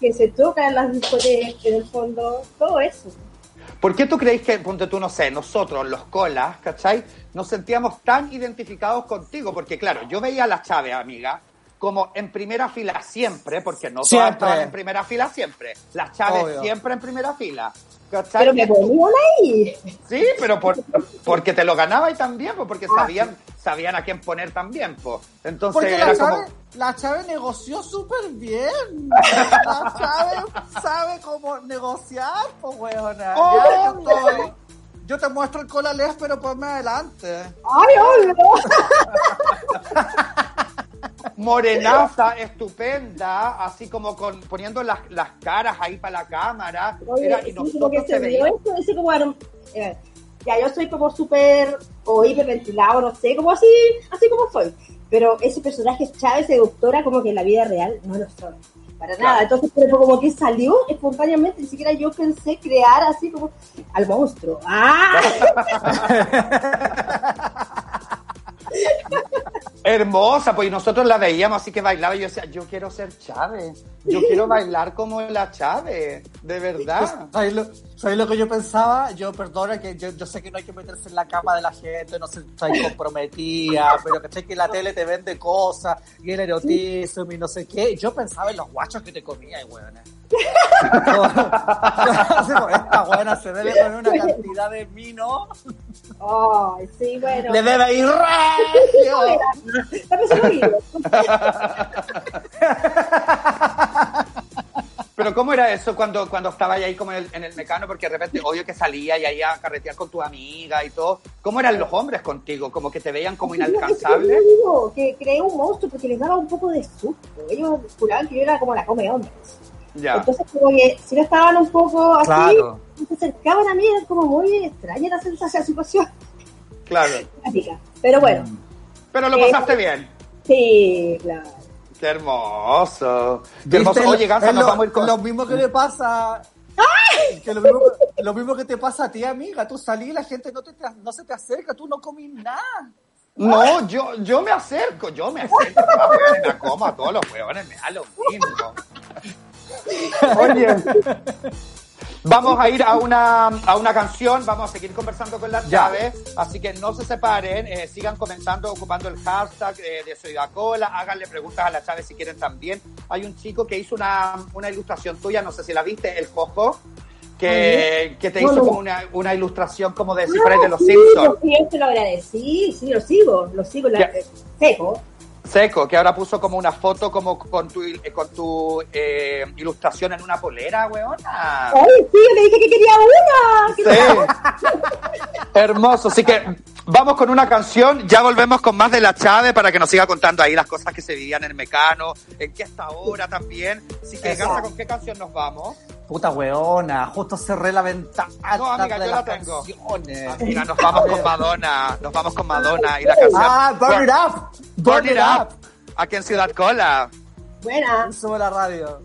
que, se tocan las discotecas, en el fondo, todo eso. ¿Por qué tú creéis que, ponte tú, no sé, nosotros, los colas, ¿cachai? Nos sentíamos tan identificados contigo? Porque, claro, yo veía a la Chávez, amiga, como en primera fila siempre, porque no todas Siempre. estaban en primera fila siempre. La Chávez Obvio. siempre en primera fila. ¿Cachai? Pero me ponían ahí. Sí, pero por, porque te lo ganaba y también, pues, porque sabían, sabían a quién poner también, pues. Entonces Porque era la como... Chave, la Chave negoció súper bien. La Chave sabe cómo negociar, pues, weona. Oh, Ya, yo, estoy- yo te muestro el cola les, pero ponme adelante. ¡Ay, obvio! <laughs> morenaza, estupenda, así como con poniendo las, las caras ahí para la cámara. Oye, Era- y sí, nosotros se veíamos. esto, ese como eh, ya yo soy como súper o hiperventilado, no sé, como así, así como soy. Pero ese personaje Chávez seductora como que en la vida real no lo soy. Para Claro. nada. Entonces, pero como que salió espontáneamente, ni siquiera yo pensé crear así como al monstruo. ¡Ah! <laughs> <laughs> Hermosa, pues nosotros la veíamos así que bailaba y yo decía, yo quiero ser Chávez, yo quiero bailar como la Chávez, de verdad. ¿Sabes lo, sabes lo que yo pensaba? Yo, perdona, que yo, yo sé que no hay que meterse en la cama de la gente, no se comprometida, <laughs> pero que sé que la tele te vende cosas, y el erotismo y no sé qué. Yo pensaba en los guachos que te comía, weón. Esta buena se debe comer una cantidad de vino, ¡Ay, sí, bueno! le debe ir oído. Pero ¿cómo era eso cuando, cuando estaba ahí como en el, en el mecano? Porque de repente, obvio que salía y ahí a carretear con tu amiga y todo. ¿Cómo eran los hombres contigo? ¿Como que te veían como inalcanzable? Yo digo que creé un monstruo porque les daba un poco de susto. Ellos juraban que yo era como la come hombres. Ya. Entonces, como que si no estaban un poco así, Claro. se acercaban a mí, era como muy extraña la sensación, la situación. Claro. <laughs> Pero bueno, Pero lo Eh, pasaste bien. sí, claro. Qué hermoso. Qué ¿Viste? hermoso. Oye, Gansa, nos lo, vamos a ir con... lo mismo que le pasa. Que lo, mismo, lo mismo que te pasa a ti, amiga. Tú salís, la gente no, te, no se te acerca, tú no comís nada. No, yo, yo me acerco, yo me acerco. <laughs> a weones, me como a todos los huevones, me da lo mismo. Oye, vamos a ir a una, a una canción, vamos a seguir conversando con las Ya. llaves, así que no se separen, eh, sigan comentando ocupando el hashtag eh, de Soy Cola, háganle preguntas a la Chávez si quieren también. Hay un chico que hizo una, una ilustración tuya, no sé si la viste, el Jojo, que, que te No, hizo no. como una, una ilustración como de si fuera de los sí, Simpsons. Sí, yo te lo agradecí, sí, lo sigo, lo sigo, la, eh, seco. Seco, que ahora puso como una foto como con tu, con tu eh, ilustración en una polera, weona. Ay, sí, yo le dije que quería una. Sí. <laughs> Hermoso. Así que vamos con una canción. Ya volvemos con más de la Chave para que nos siga contando ahí las cosas que se vivían en el Mecano, en qué hasta ahora también. Así que. Gansa, ¿con qué canción nos vamos? Puta weona, justo cerré la ventana No, amiga, de yo la tengo. canciones. Amiga, nos vamos con Madonna. Nos vamos con Madonna y la canción. Ah, burn it up. Burn It Up. Aquí en Ciudad Cola. Buena. Sube la radio.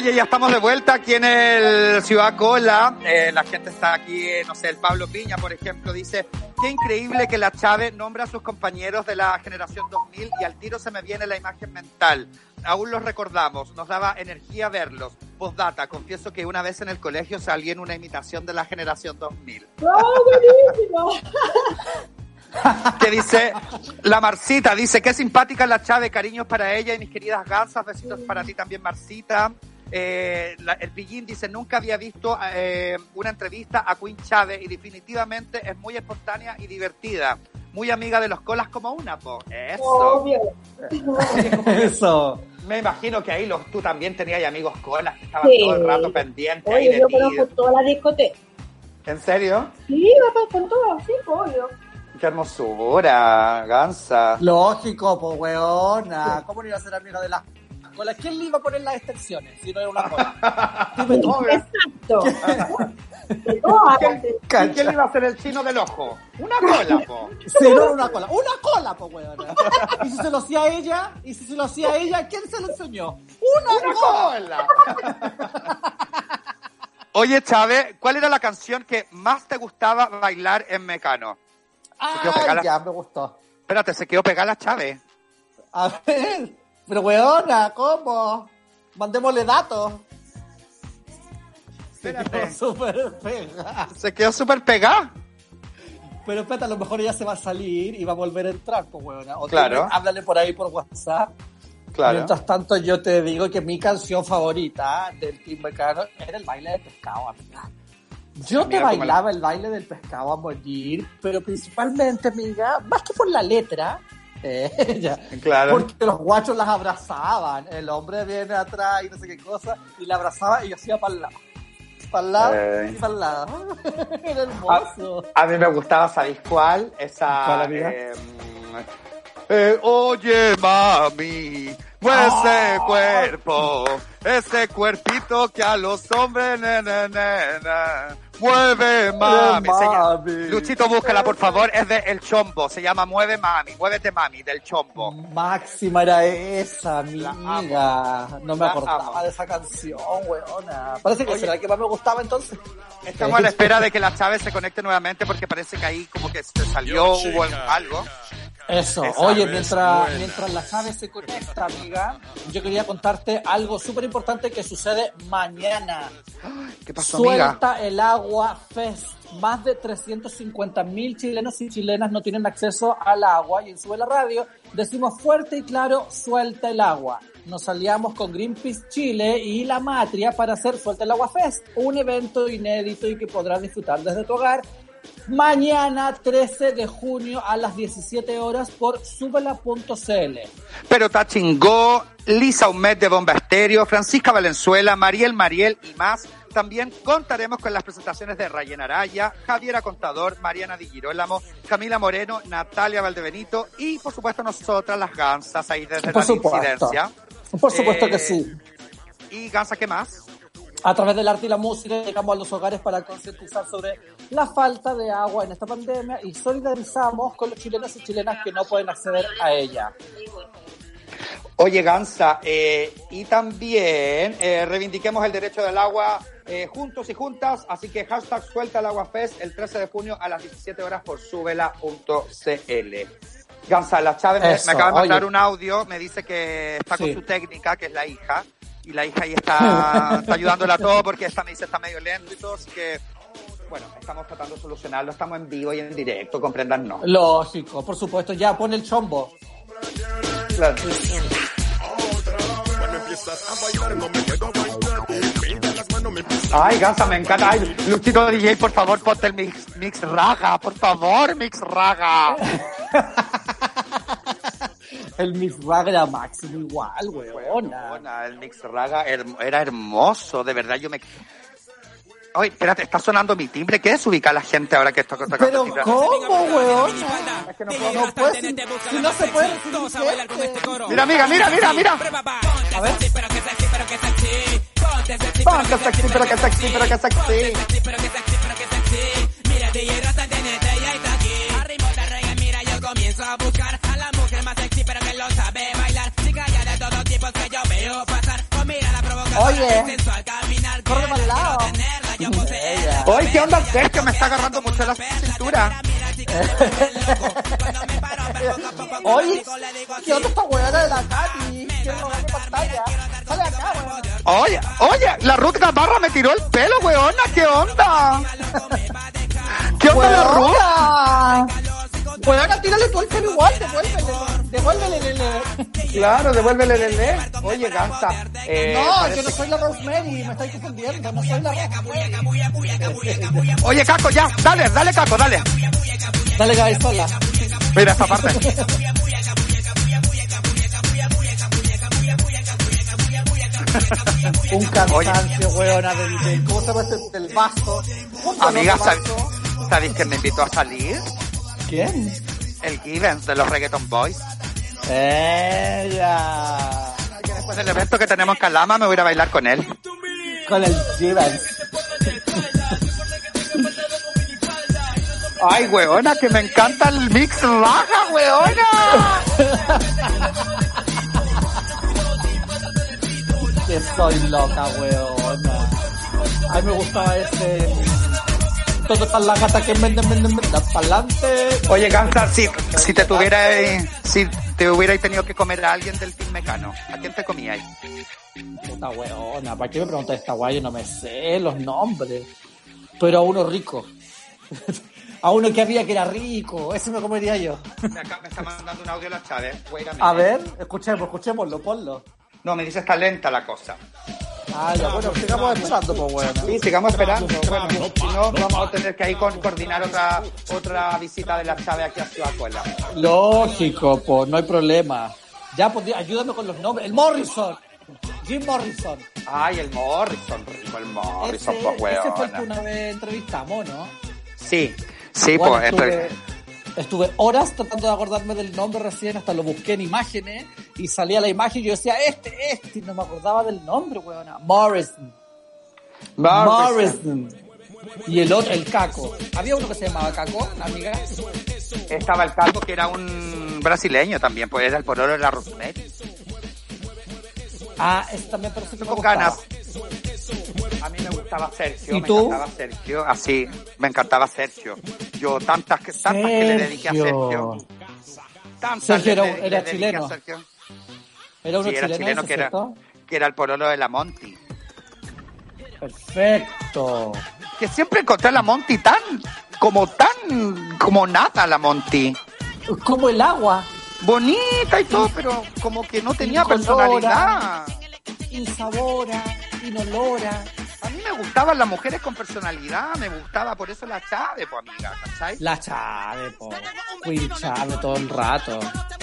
Oye, ya estamos de vuelta aquí en el Ciudad Cola. Eh, la gente está aquí, eh, no sé, el Pablo Piña, por ejemplo, dice, qué increíble que la Chávez nombra a sus compañeros de la generación 2000 y al tiro se me viene la imagen mental. Aún los recordamos, nos daba energía verlos. Postdata, confieso que una vez en el colegio salí en una imitación de la generación 2000. <laughs> ¡No, buenísimo! <laughs> que dice, la Marcita, dice, qué simpática la Chave, cariños para ella y mis queridas gansas, besitos para ti también, Marcita. Eh, la- el Pillín dice, nunca había visto eh, una entrevista a Queen Chávez y definitivamente es muy espontánea y divertida. Muy amiga de los colas como una, po. Eso. Obvio. <laughs> Eso. Me imagino que ahí los, tú también tenías amigos colas que estaban Sí. todo el rato pendientes ahí Oye, de yo conozco toda la discoteca. ¿En serio? Sí, papá, con todo, sí, obvio. Qué hermosura, Gansa. Lógico, pues weona. ¿Cómo no iba a ser amiga de las ¿Quién le iba a poner las extensiones si no era una cola? <laughs> Exacto. <laughs> ¿Quién, le iba a hacer el chino del ojo? Una cola, po. <laughs> Si no era una cola. ¡Una cola, pues weona! Y si se lo hacía ella, y si se lo hacía ella, ¿quién se lo enseñó? ¡Una, ¡Una cola! cola! Oye, Chávez, ¿cuál era la canción que más te gustaba bailar en Mecano? Ah, ya me gustó. Espérate, se quedó pegada la Chávez. A ver, pero weona, ¿cómo? Mandémosle datos. Se quedó súper pegada. Se quedó súper pegada. Pero espérate, a lo mejor ella se va a salir y va a volver a entrar, pues weona. O Claro. Háblale por ahí por WhatsApp. Claro. Mientras tanto, yo te digo que mi canción favorita del Team Mecano era el baile del pescado, amiga. Yo te Amiga, ¿cómo bailaba el baile del pescado a morir, pero principalmente, amiga, más que por la letra, eh, <laughs> ya, Claro. porque los guachos las abrazaban. El hombre viene atrás y no sé qué cosa, y la abrazaba y yo hacía para el lado. Para el lado Eh. y para el lado. <laughs> Era hermoso. A mí me gustaba, ¿sabéis cuál? Esa. ¿Cuál, amiga? eh, eh, oye, mami, mueve ese Ah. cuerpo, ese cuerpito que a los hombres, nena, nena, mueve, mami. Se llama- mami. Luchito, búscala, por favor, es de El Chombo, se llama Mueve Mami, Muévete Mami, del Chombo. Máxima era esa, La amiga. No me La acordaba amo. de esa canción, weona. Parece que Oye. será la que más me gustaba entonces. Estamos a la espera de que la Chávez se conecte nuevamente porque parece que ahí como que se salió, hubo algo. Eso, Esa oye, mientras, buena. mientras la Chávez se conecta, amiga, yo quería contarte algo súper importante que sucede mañana. <gasps> ¿Qué pasó, amiga? Suelta el agua Fest. Más de 350 mil chilenos y chilenas no tienen acceso al agua y en Sube la Radio decimos fuerte y claro, suelta el agua. Nos aliamos con Greenpeace Chile y La Matria para hacer Suelta el Agua Fest, un evento inédito y que podrás disfrutar desde tu hogar mañana 13 de junio a las 17 horas por subela.cl. Pero Tachingó, Lisa Humet de Bomba Estéreo, Francisca Valenzuela, Mariel Mariel y más. También contaremos con las presentaciones de Rayen Araya, Javiera Contador, Mariana Di Girolamo, Camila Moreno, Natalia Valdebenito y, por supuesto, nosotras, las Gansas, ahí desde Por la supuesto. incidencia. Por supuesto Eh, que sí. ¿Y Gansa qué más? A través del arte y la música llegamos a los hogares para concientizar sobre la falta de agua en esta pandemia y solidarizamos con los chilenos y chilenas que no pueden acceder a ella. Oye, Gansa, eh, y también eh, reivindiquemos el derecho del agua eh, juntos y juntas, así que hashtag suelta el agua fest el 13 de junio a las 17 horas por subela.cl. Gansa, la Chávez me, acaba de mandar un audio, me dice que está con Sí. su técnica, que es la hija, y la hija ahí está, está ayudándola a todo porque esta me dice está medio lento y todo, así que, bueno, estamos tratando de solucionarlo, estamos en vivo y en directo, comprendannos. Lógico, por supuesto, ya pone el chombo. Claro. Ay, Gansa, me encanta. Ay, Luchito DJ, por favor, ponte el mix, mix raga, por favor, mix raga. <laughs> El Miss Rag era máximo igual, weona. El mix raga her- era hermoso, de verdad, yo me... Oye, espérate, está sonando mi timbre. ¿Qué desubica la gente ahora que esto está tocando Pero? ¿cómo, weona? Es que no No, puedo- no puedes, si, si no se puede Mira, amiga, mira, mira, mira. A ver. Ponte sexy, pero que sexy, pero que sexy. Mira, tiene ella Oye, corre para el lado. Oye, ¿qué onda Sergio? Me está agarrando mucho la cintura. <laughs> Oye, ¿qué onda esta huevona de la Katy? ¿Qué onda en pantalla? Sale acá, weón. Oye, oye, la Ruth Gamarra me tiró el pelo, weona, ¿qué onda? <laughs> ¿Qué onda la Ruth? ¡Huevona! Huevona, tírale tú el pelo igual, devuélvele, devuélvele, lele. Claro, devuélvele, lele. Oye. Eh, No, parece- yo no soy la Rosemary, me estáis confundiendo, no soy la Rosemary. Oye, Caco, ya, dale, dale, Caco, dale. Dale, Gaby, sola. Mira esta parte. Un cansancio, huevona, del, del, ¿cómo se llama este? Del vaso. ¿Cómo se llama Amiga. ¿sabéis que me invitó a salir? ¿Quién? El Givens de los Reggaeton Boys. Ella. Que después del evento que tenemos en Calama me voy a ir a bailar con él. Con el Givens. Ay, weona, que me encanta el mix baja, weona. Que soy loca, weona. A mí me gustaba ese... Todo está la gata que vende, vende, vende, para adelante. Oye, Gansa, si, si te tuviera, si te hubierais tenido que comer a alguien del Team Mecano, ¿a quién te comíais? Puta weona, ¿para qué me preguntas esta guay? Yo no me sé los nombres. Pero a uno rico. <laughs> a uno que había que era rico. Ese me comería yo. Me, acá, me está mandando un audio la Chávez. Minute. A ver, escuchemos, escuchémoslo, ponlo. No, me dice está lenta la cosa. Ah, ya, bueno, sigamos esperando, pues bueno. Sí, sigamos esperando. Bueno, si no, vamos a tener que ahí con- coordinar otra otra visita de la Chávez aquí a Ciudad Cuela. Lógico, pues no hay problema. Ya, pues ayúdame con los nombres. El Morrison. Jim Morrison. Ay, el Morrison, rico el Morrison, ese, pues ese fue el que una vez entrevistamos, ¿no? Sí, sí, Bueno, pues estuve, esto- estuve horas tratando de acordarme del nombre recién, hasta lo busqué en imágenes y salía la imagen y yo decía, este, este, y no me acordaba del nombre, weona. Morrison. Morrison. Y el otro, el Caco. Había uno que se llamaba Caco, amiga. Estaba el calvo que era un brasileño también, pues era el pololo de la Rosemary. Ah, ese también parece que me Con gustaba. ganas. A mí me gustaba Sergio, ¿Y me tú? encantaba Sergio, así, me encantaba Sergio. Yo tantas, que- tantas que le dediqué a Sergio. Tantas Sergio le- era- le era a chileno. Sergio. Era uno Sí, era chileno, que era, que era el pololo de la Monty. Perfecto. Que siempre encontré a la Monty tan, como tan, como nata la Monty. Como el agua. Bonita y todo, pero como que no tenía Incolora. personalidad. Insabora, inolora. A mí me gustaban las mujeres con personalidad, me gustaba por eso la Chave, pues amiga, ¿cachai? La Chave, po. Queen Chave todo el rato.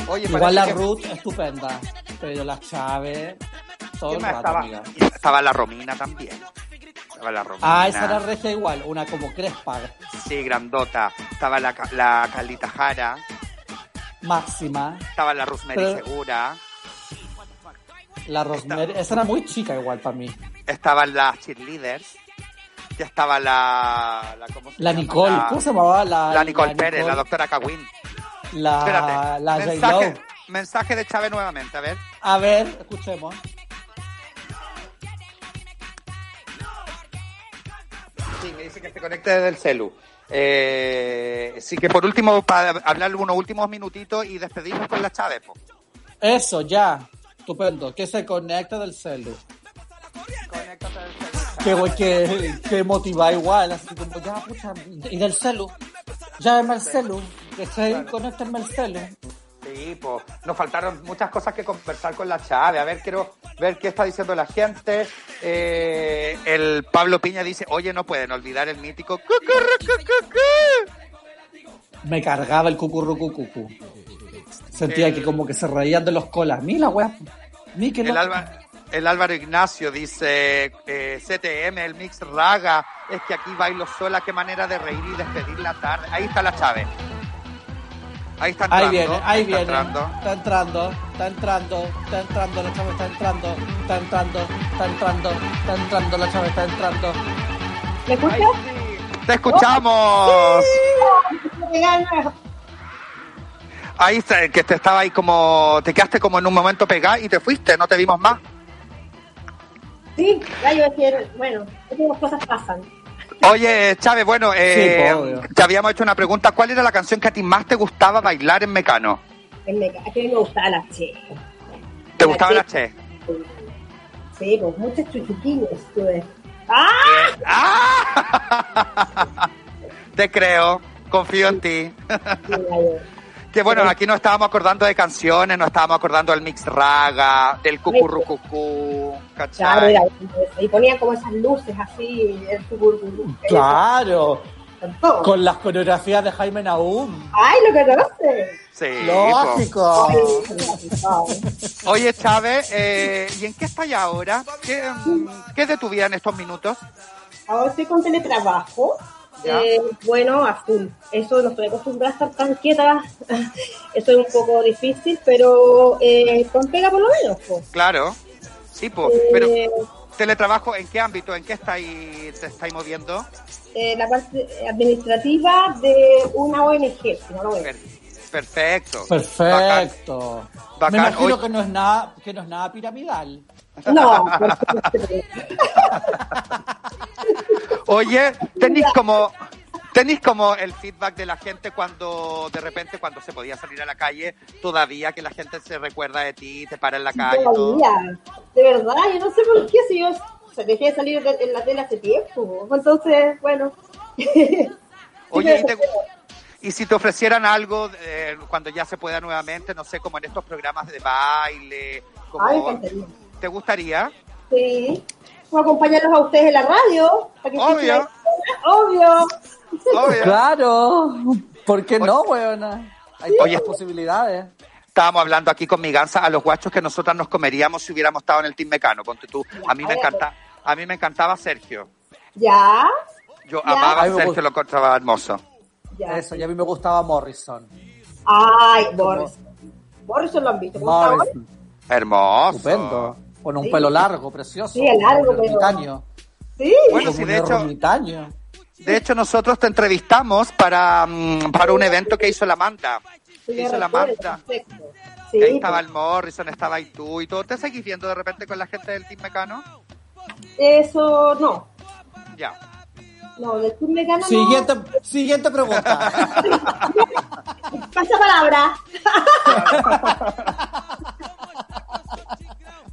Oye, Igual la que- Ruth, estupenda. Pero la Chave, todo el ¿Qué más rato, estaba? amiga. Estaba la Romina también. Estaba la Romina. Ah, esa era regia igual, una como crespa, Sí, grandota. Estaba la, la Carlita Jara. máxima. Estaba la Rosemary Pero- Segura. La Rosemary, esa era muy chica igual para mí. Estaban las cheerleaders. Ya estaba la... La, ¿cómo se La llama? Nicole, La- ¿cómo se llamaba? La, La Nicole Pérez, Nicole, la doctora Cawin. La, Espérate. la mensaje, mensaje de Chávez nuevamente, a ver. A ver, escuchemos. Sí, me dice que se conecte desde el celu. Eh, sí que por último, para hablar unos últimos minutitos y despedirnos con la Chávez. Eso, ya. Estupendo. Que se conecta del celu. Que, güey, que, que motiva igual, así como, ya, pucha, y del celu. Llámame al celu. Que se conéctenme al celu. Sí, pues nos faltaron muchas cosas que conversar con la Chávez. A ver, quiero ver qué está diciendo la gente. Eh, el Pablo Piña dice, oye, no pueden olvidar el mítico... cucurrucucucú". Me cargaba el cucurrucucucu. Sentía El- que como que se reían de los colas. Mira, weá. Ni que El, lo- Alba- el Álvaro Ignacio dice, eh, CTM, el mix raga, es que aquí bailo sola, qué manera de reír y despedir la tarde. Ahí está la Chávez. Ahí está entrando. Ahí viene, ahí está viene. entrando. Está entrando, está entrando, está entrando, la chava está entrando, está entrando, está entrando, está entrando, la chava está entrando. ¿Me escuchas? ¡Te escuchamos! Gana. Ahí está, que te estaba ahí como, te quedaste como en un momento pegado y te fuiste, no te vimos más. Sí, gallo es que, bueno, estas cosas pasan. Oye, Chávez, bueno, eh, Sí, obvio. te habíamos hecho una pregunta. ¿Cuál era la canción que a ti más te gustaba bailar en Mecano? En Meca- Es que a mí me gustaba la che. ¿Te La gustaba Che. la Che? Sí, pues muchos chuchuquines tuve. ¡Ah! ¡Ah! <laughs> Te creo, confío en ti. Sí. Que bueno, aquí nos estábamos acordando de canciones, nos estábamos acordando del mix raga, del cucurrucucú, Claro, ¿cachai? eso. Y ponían como esas luces así, el tucurcurú. Claro, Con las coreografías de Jaime Naum. ¡Ay, lo conoces! Sí. Lógico. <laughs> Oye, Chávez, eh, ¿y en qué estás ahora? ¿Qué, ¿Qué es de tu vida en estos minutos? Ahora estoy con teletrabajo. Eh, bueno, a full. Eso no estoy acostumbrada a estar tan quieta. <laughs> Eso es un poco difícil, pero eh, con pega por lo menos. po. Claro, sí, po. Eh, pero teletrabajo, ¿en qué ámbito? ¿En qué estáis, te estáis moviendo? eh, la parte administrativa de una ONG, si no lo perfecto. Bacán. Perfecto. Bacán. Me imagino que no es nada, que no es nada piramidal. No. <laughs> Oye, tenéis como tenéis como el feedback de la gente cuando de repente cuando se podía salir a la calle, todavía que la gente se recuerda de ti, te para en la calle y todo. Todavía, de verdad, yo no sé por qué, si yo dejé de salir de- en la tele hace tiempo. Entonces, bueno. <laughs> Oye, ¿y, te- y si te ofrecieran algo eh, cuando ya se pueda nuevamente, no sé, como en estos programas de baile, como Ay. ¿te gustaría? Sí. Voy a acompañarlos a ustedes en la radio. para que Obvio. Obvio. Obvio. Claro. ¿Por qué no, weona? Hay Oye. tantas posibilidades. Estábamos hablando aquí con mi gansa a los guachos que nosotras nos comeríamos si hubiéramos estado en el Team Mecano. Ponte tú. A mí me encanta, a mí me encantaba Sergio. Ya. Yo Ya. amaba a Sergio, lo encontraba hermoso. Ya. Eso, y a mí me gustaba Morrison. Ay, Boris. Morrison lo han visto. Morrison. Hermoso. Estupendo. Con un Sí. pelo largo, precioso. Sí, el largo, como pero-. Sí. Bueno, sí, un de hecho, ermitaño. de hecho nosotros te entrevistamos para, mm, para un evento que hizo la Manta. Sí, hizo la Manta. perfecto. Ahí Sí, estaba el Morrison, estaba ahí tú y todo. ¿Te seguís viendo de repente con la gente del Team Mecano? Eso no. Ya. No, del Team Mecano no. Siguiente, siguiente pregunta. <laughs> Pasa palabra. <laughs>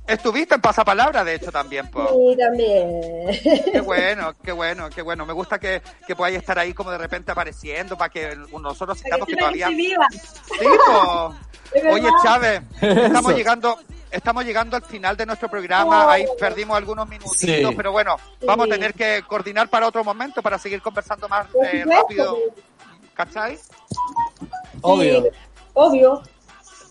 Estuviste en Pasapalabra, de hecho, también, po. Sí, también. Qué bueno, qué bueno, qué bueno. Me gusta que, que podáis estar ahí como de repente apareciendo para que nosotros sintamos que que todavía... estoy viva. Sí, po. <laughs> Oye, Chávez, estamos Eso. llegando, estamos llegando al final de nuestro programa. Oh. Ahí perdimos algunos minutitos, Sí. pero bueno, vamos a tener que coordinar para otro momento para seguir conversando más eh, rápido. ¿Cachai? Obvio. Sí, obvio.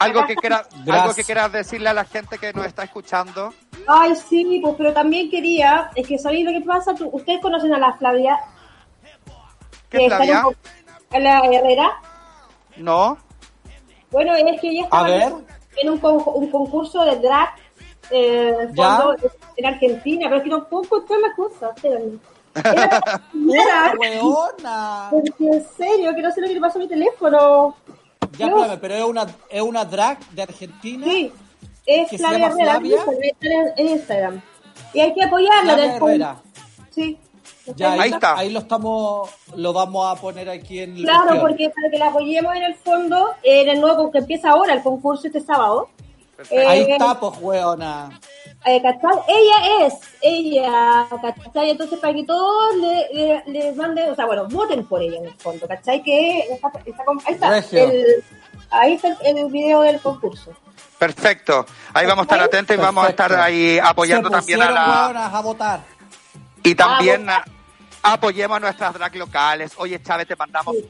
Algo que quieras, algo que quieras decirle a la gente que nos está escuchando. Ay, sí, pues, pero también quería, es que sabéis lo que pasa, Tú- ustedes conocen a la Flavia, ¿Qué que en Flavia? un- a la Herrera. ¿No? Bueno, es que ella estaba en un, con- un concurso de drag eh, fondo en Argentina, pero es que no puedo contar la cosa, espérenme. Era <laughs> la primera, Weona. porque en serio, que no sé lo que le pasó a mi teléfono. Ya, espérame, pero es una, es una drag de Argentina. Sí, es ¿Que se Flavia llama Herrera, Flavia? en- Instagram. Y hay que apoyarla. Flavia Herrera. Sí. Ya, ahí, Ahí está. Ahí lo estamos, lo vamos a poner aquí en el Claro, cuestión. porque para que la apoyemos en el fondo, en el nuevo que empieza ahora el concurso este sábado. Eh, Ahí está, pues, weona. Eh, ¿cachai? Ella es, ella, ¿cachai? Entonces, para que todos le, le, le manden, o sea, bueno, voten por ella en el fondo, ¿cachai? Que está, está con- ahí está, el, ahí está el, el video del concurso. Perfecto. Ahí vamos a estar atentos y vamos a estar ahí apoyando Se también a la... a votar. Y también Vamos. a- apoyemos a nuestras drag locales. Oye, Chávez, te mandamos un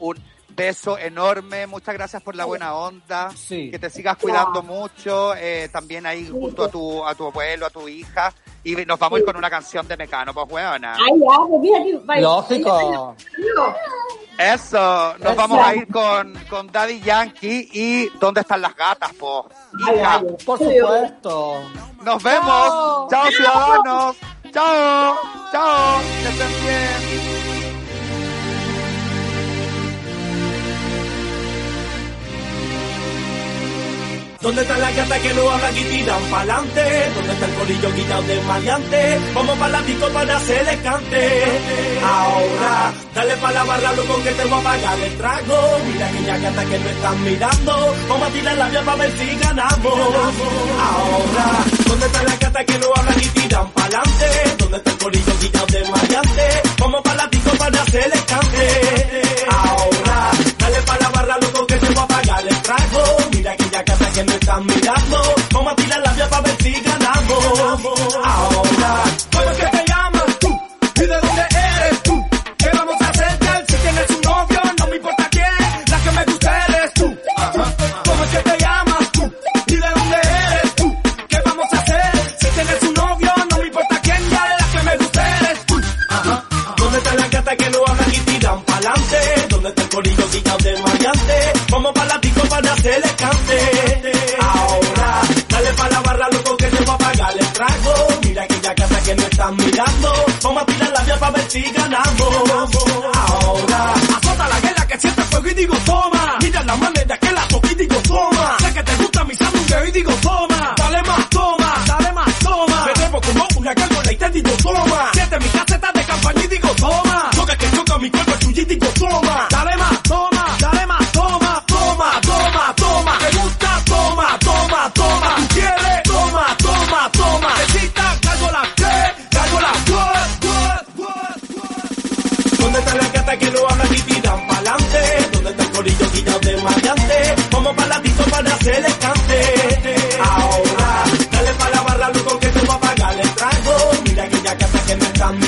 beso enorme. Muchas gracias por la buena onda. Sí. Que te sigas cuidando mucho. eh, también ahí junto a tu, a tu abuelo, a tu hija. Y nos vamos a ir con una canción de Mecano, pues, weona. Ay, ya, pues mira. Lógico. Eso. Nos vamos a ir con, con Daddy Yankee y ¿Dónde están las gatas, po? Ay, Hija. ay, Por supuesto. Nos vemos. Chao. Chao, ciudadanos. Chao. Chao. Que estén bien. ¿Dónde están las gatas que no hablan y tiran pa'lante? ¿Dónde está el corillo quitado de maleante? Vamos pa' la disco para hacerle cante. Ahora, dale pa' la barra, loco, que te voy a pagar el trago. Mira aquella gata que no están mirando. Vamos a tirar la vía para ver si ganamos. Ahora, ¿dónde están las gatas que no hablan y tiran pa'lante? ¿Dónde está el corillo quitado de maleante? Vamos pa' la disco para hacerle cante. Ahora, pa' la barra, loco, que te voy a pagar el trago. Mira aquella gata que no están mirando. Vamos a tirar la vía para ver si ganamos. Ahora, corillo quitado de maleante? Vamos pa' la disco para hacerle cante. Ahora, dale pa' la barra, loco, que te voy a pagar el trago. Mira aquella casa que no están mirando. Vamos a tirar la vía para ver si ganamos. Ahora, azota la guerra que siente fuego y digo toma.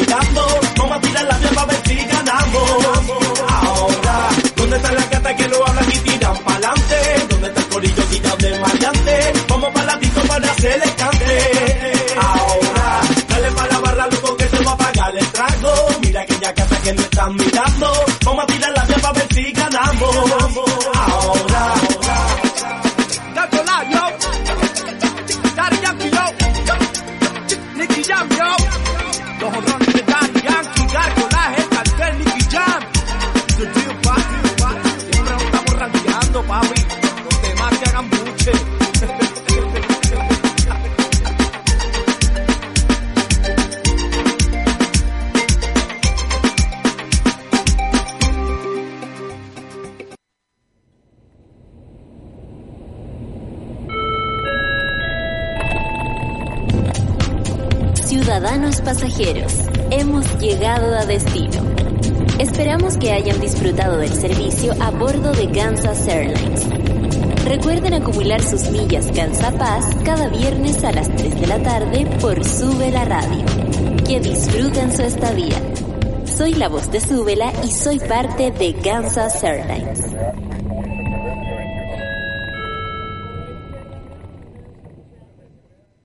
Mirando. Vamos a tirar la vía para ver si ganamos. Pasajeros, hemos llegado a destino. Esperamos que hayan disfrutado del servicio a bordo de Kansas Airlines. Recuerden acumular sus millas Gansa Paz cada viernes a las 3 de la tarde por Sube la Radio. Que disfruten su estadía. Soy la voz de Súbela y soy parte de Kansas Airlines.